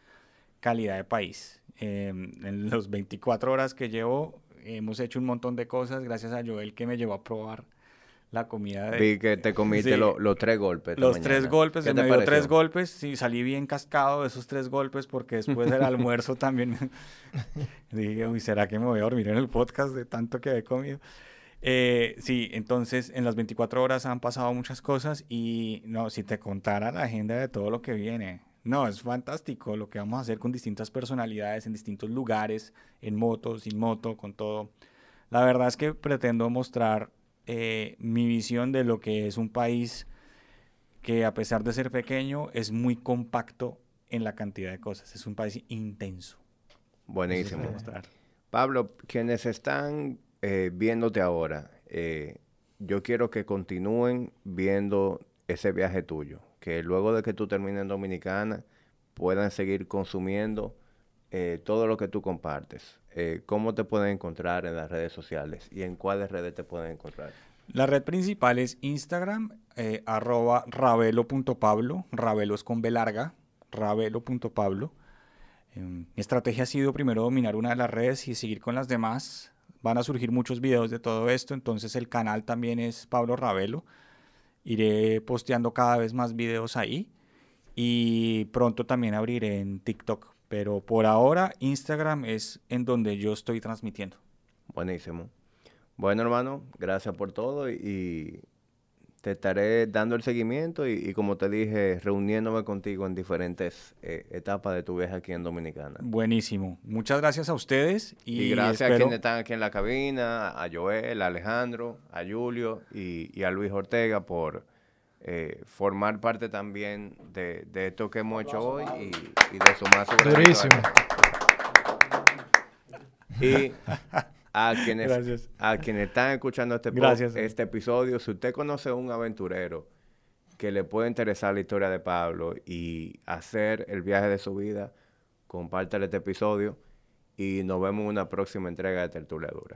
calidad de país. Em, en los 24 horas que llevo hemos hecho un montón de cosas gracias a Joel que me llevó a probar la comida de... Vi que te comiste los tres golpes. Los tres golpes, se me dio tres golpes, sí, salí bien cascado de esos tres golpes porque después del almuerzo también dije, uy, ¿será que me voy a dormir en el podcast de tanto que he comido? Eh, sí, entonces en las 24 horas han pasado muchas cosas y no, si te contara la agenda de todo lo que viene, no, es fantástico lo que vamos a hacer con distintas personalidades en distintos lugares, en moto, sin moto, con todo. La verdad es que pretendo mostrar eh, mi visión de lo que es un país que a pesar de ser pequeño es muy compacto en la cantidad de cosas. Es un país intenso. Buenísimo. Pablo, quienes están eh, viéndote ahora, eh, yo quiero que continúen viendo ese viaje tuyo, que luego de que tú termines en Dominicana puedan seguir consumiendo todo lo que tú compartes. Eh, ¿cómo te pueden encontrar en las redes sociales y en cuáles redes te pueden encontrar? La red principal es Instagram, eh, arroba ravelo.pablo, ravelo es con B larga, ravelo.pablo. Em, mi estrategia ha sido primero dominar una de las redes y seguir con las demás. Van a surgir muchos videos de todo esto, entonces el canal también es Pablo Ravelo. Iré posteando cada vez más videos ahí y pronto también abriré en TikTok pero por ahora Instagram es en donde yo estoy transmitiendo. Buenísimo. Bueno, hermano, gracias por todo y, te estaré dando el seguimiento y, como te dije, reuniéndome contigo en diferentes eh, etapas de tu viaje aquí en Dominicana. Buenísimo. Muchas gracias a ustedes. Y, gracias a quienes están aquí en la cabina, a Joel, a Alejandro, a Julio y a Luis Ortega por eh, formar parte también de, esto que hemos hecho hoy y, de sumar su Durísimo. Y a quienes, a quienes están escuchando este, este episodio, si usted conoce a un aventurero que le puede interesar la historia de Pablo y hacer el viaje de su vida, compártale este episodio y nos vemos en una próxima entrega de Tertulia Dura.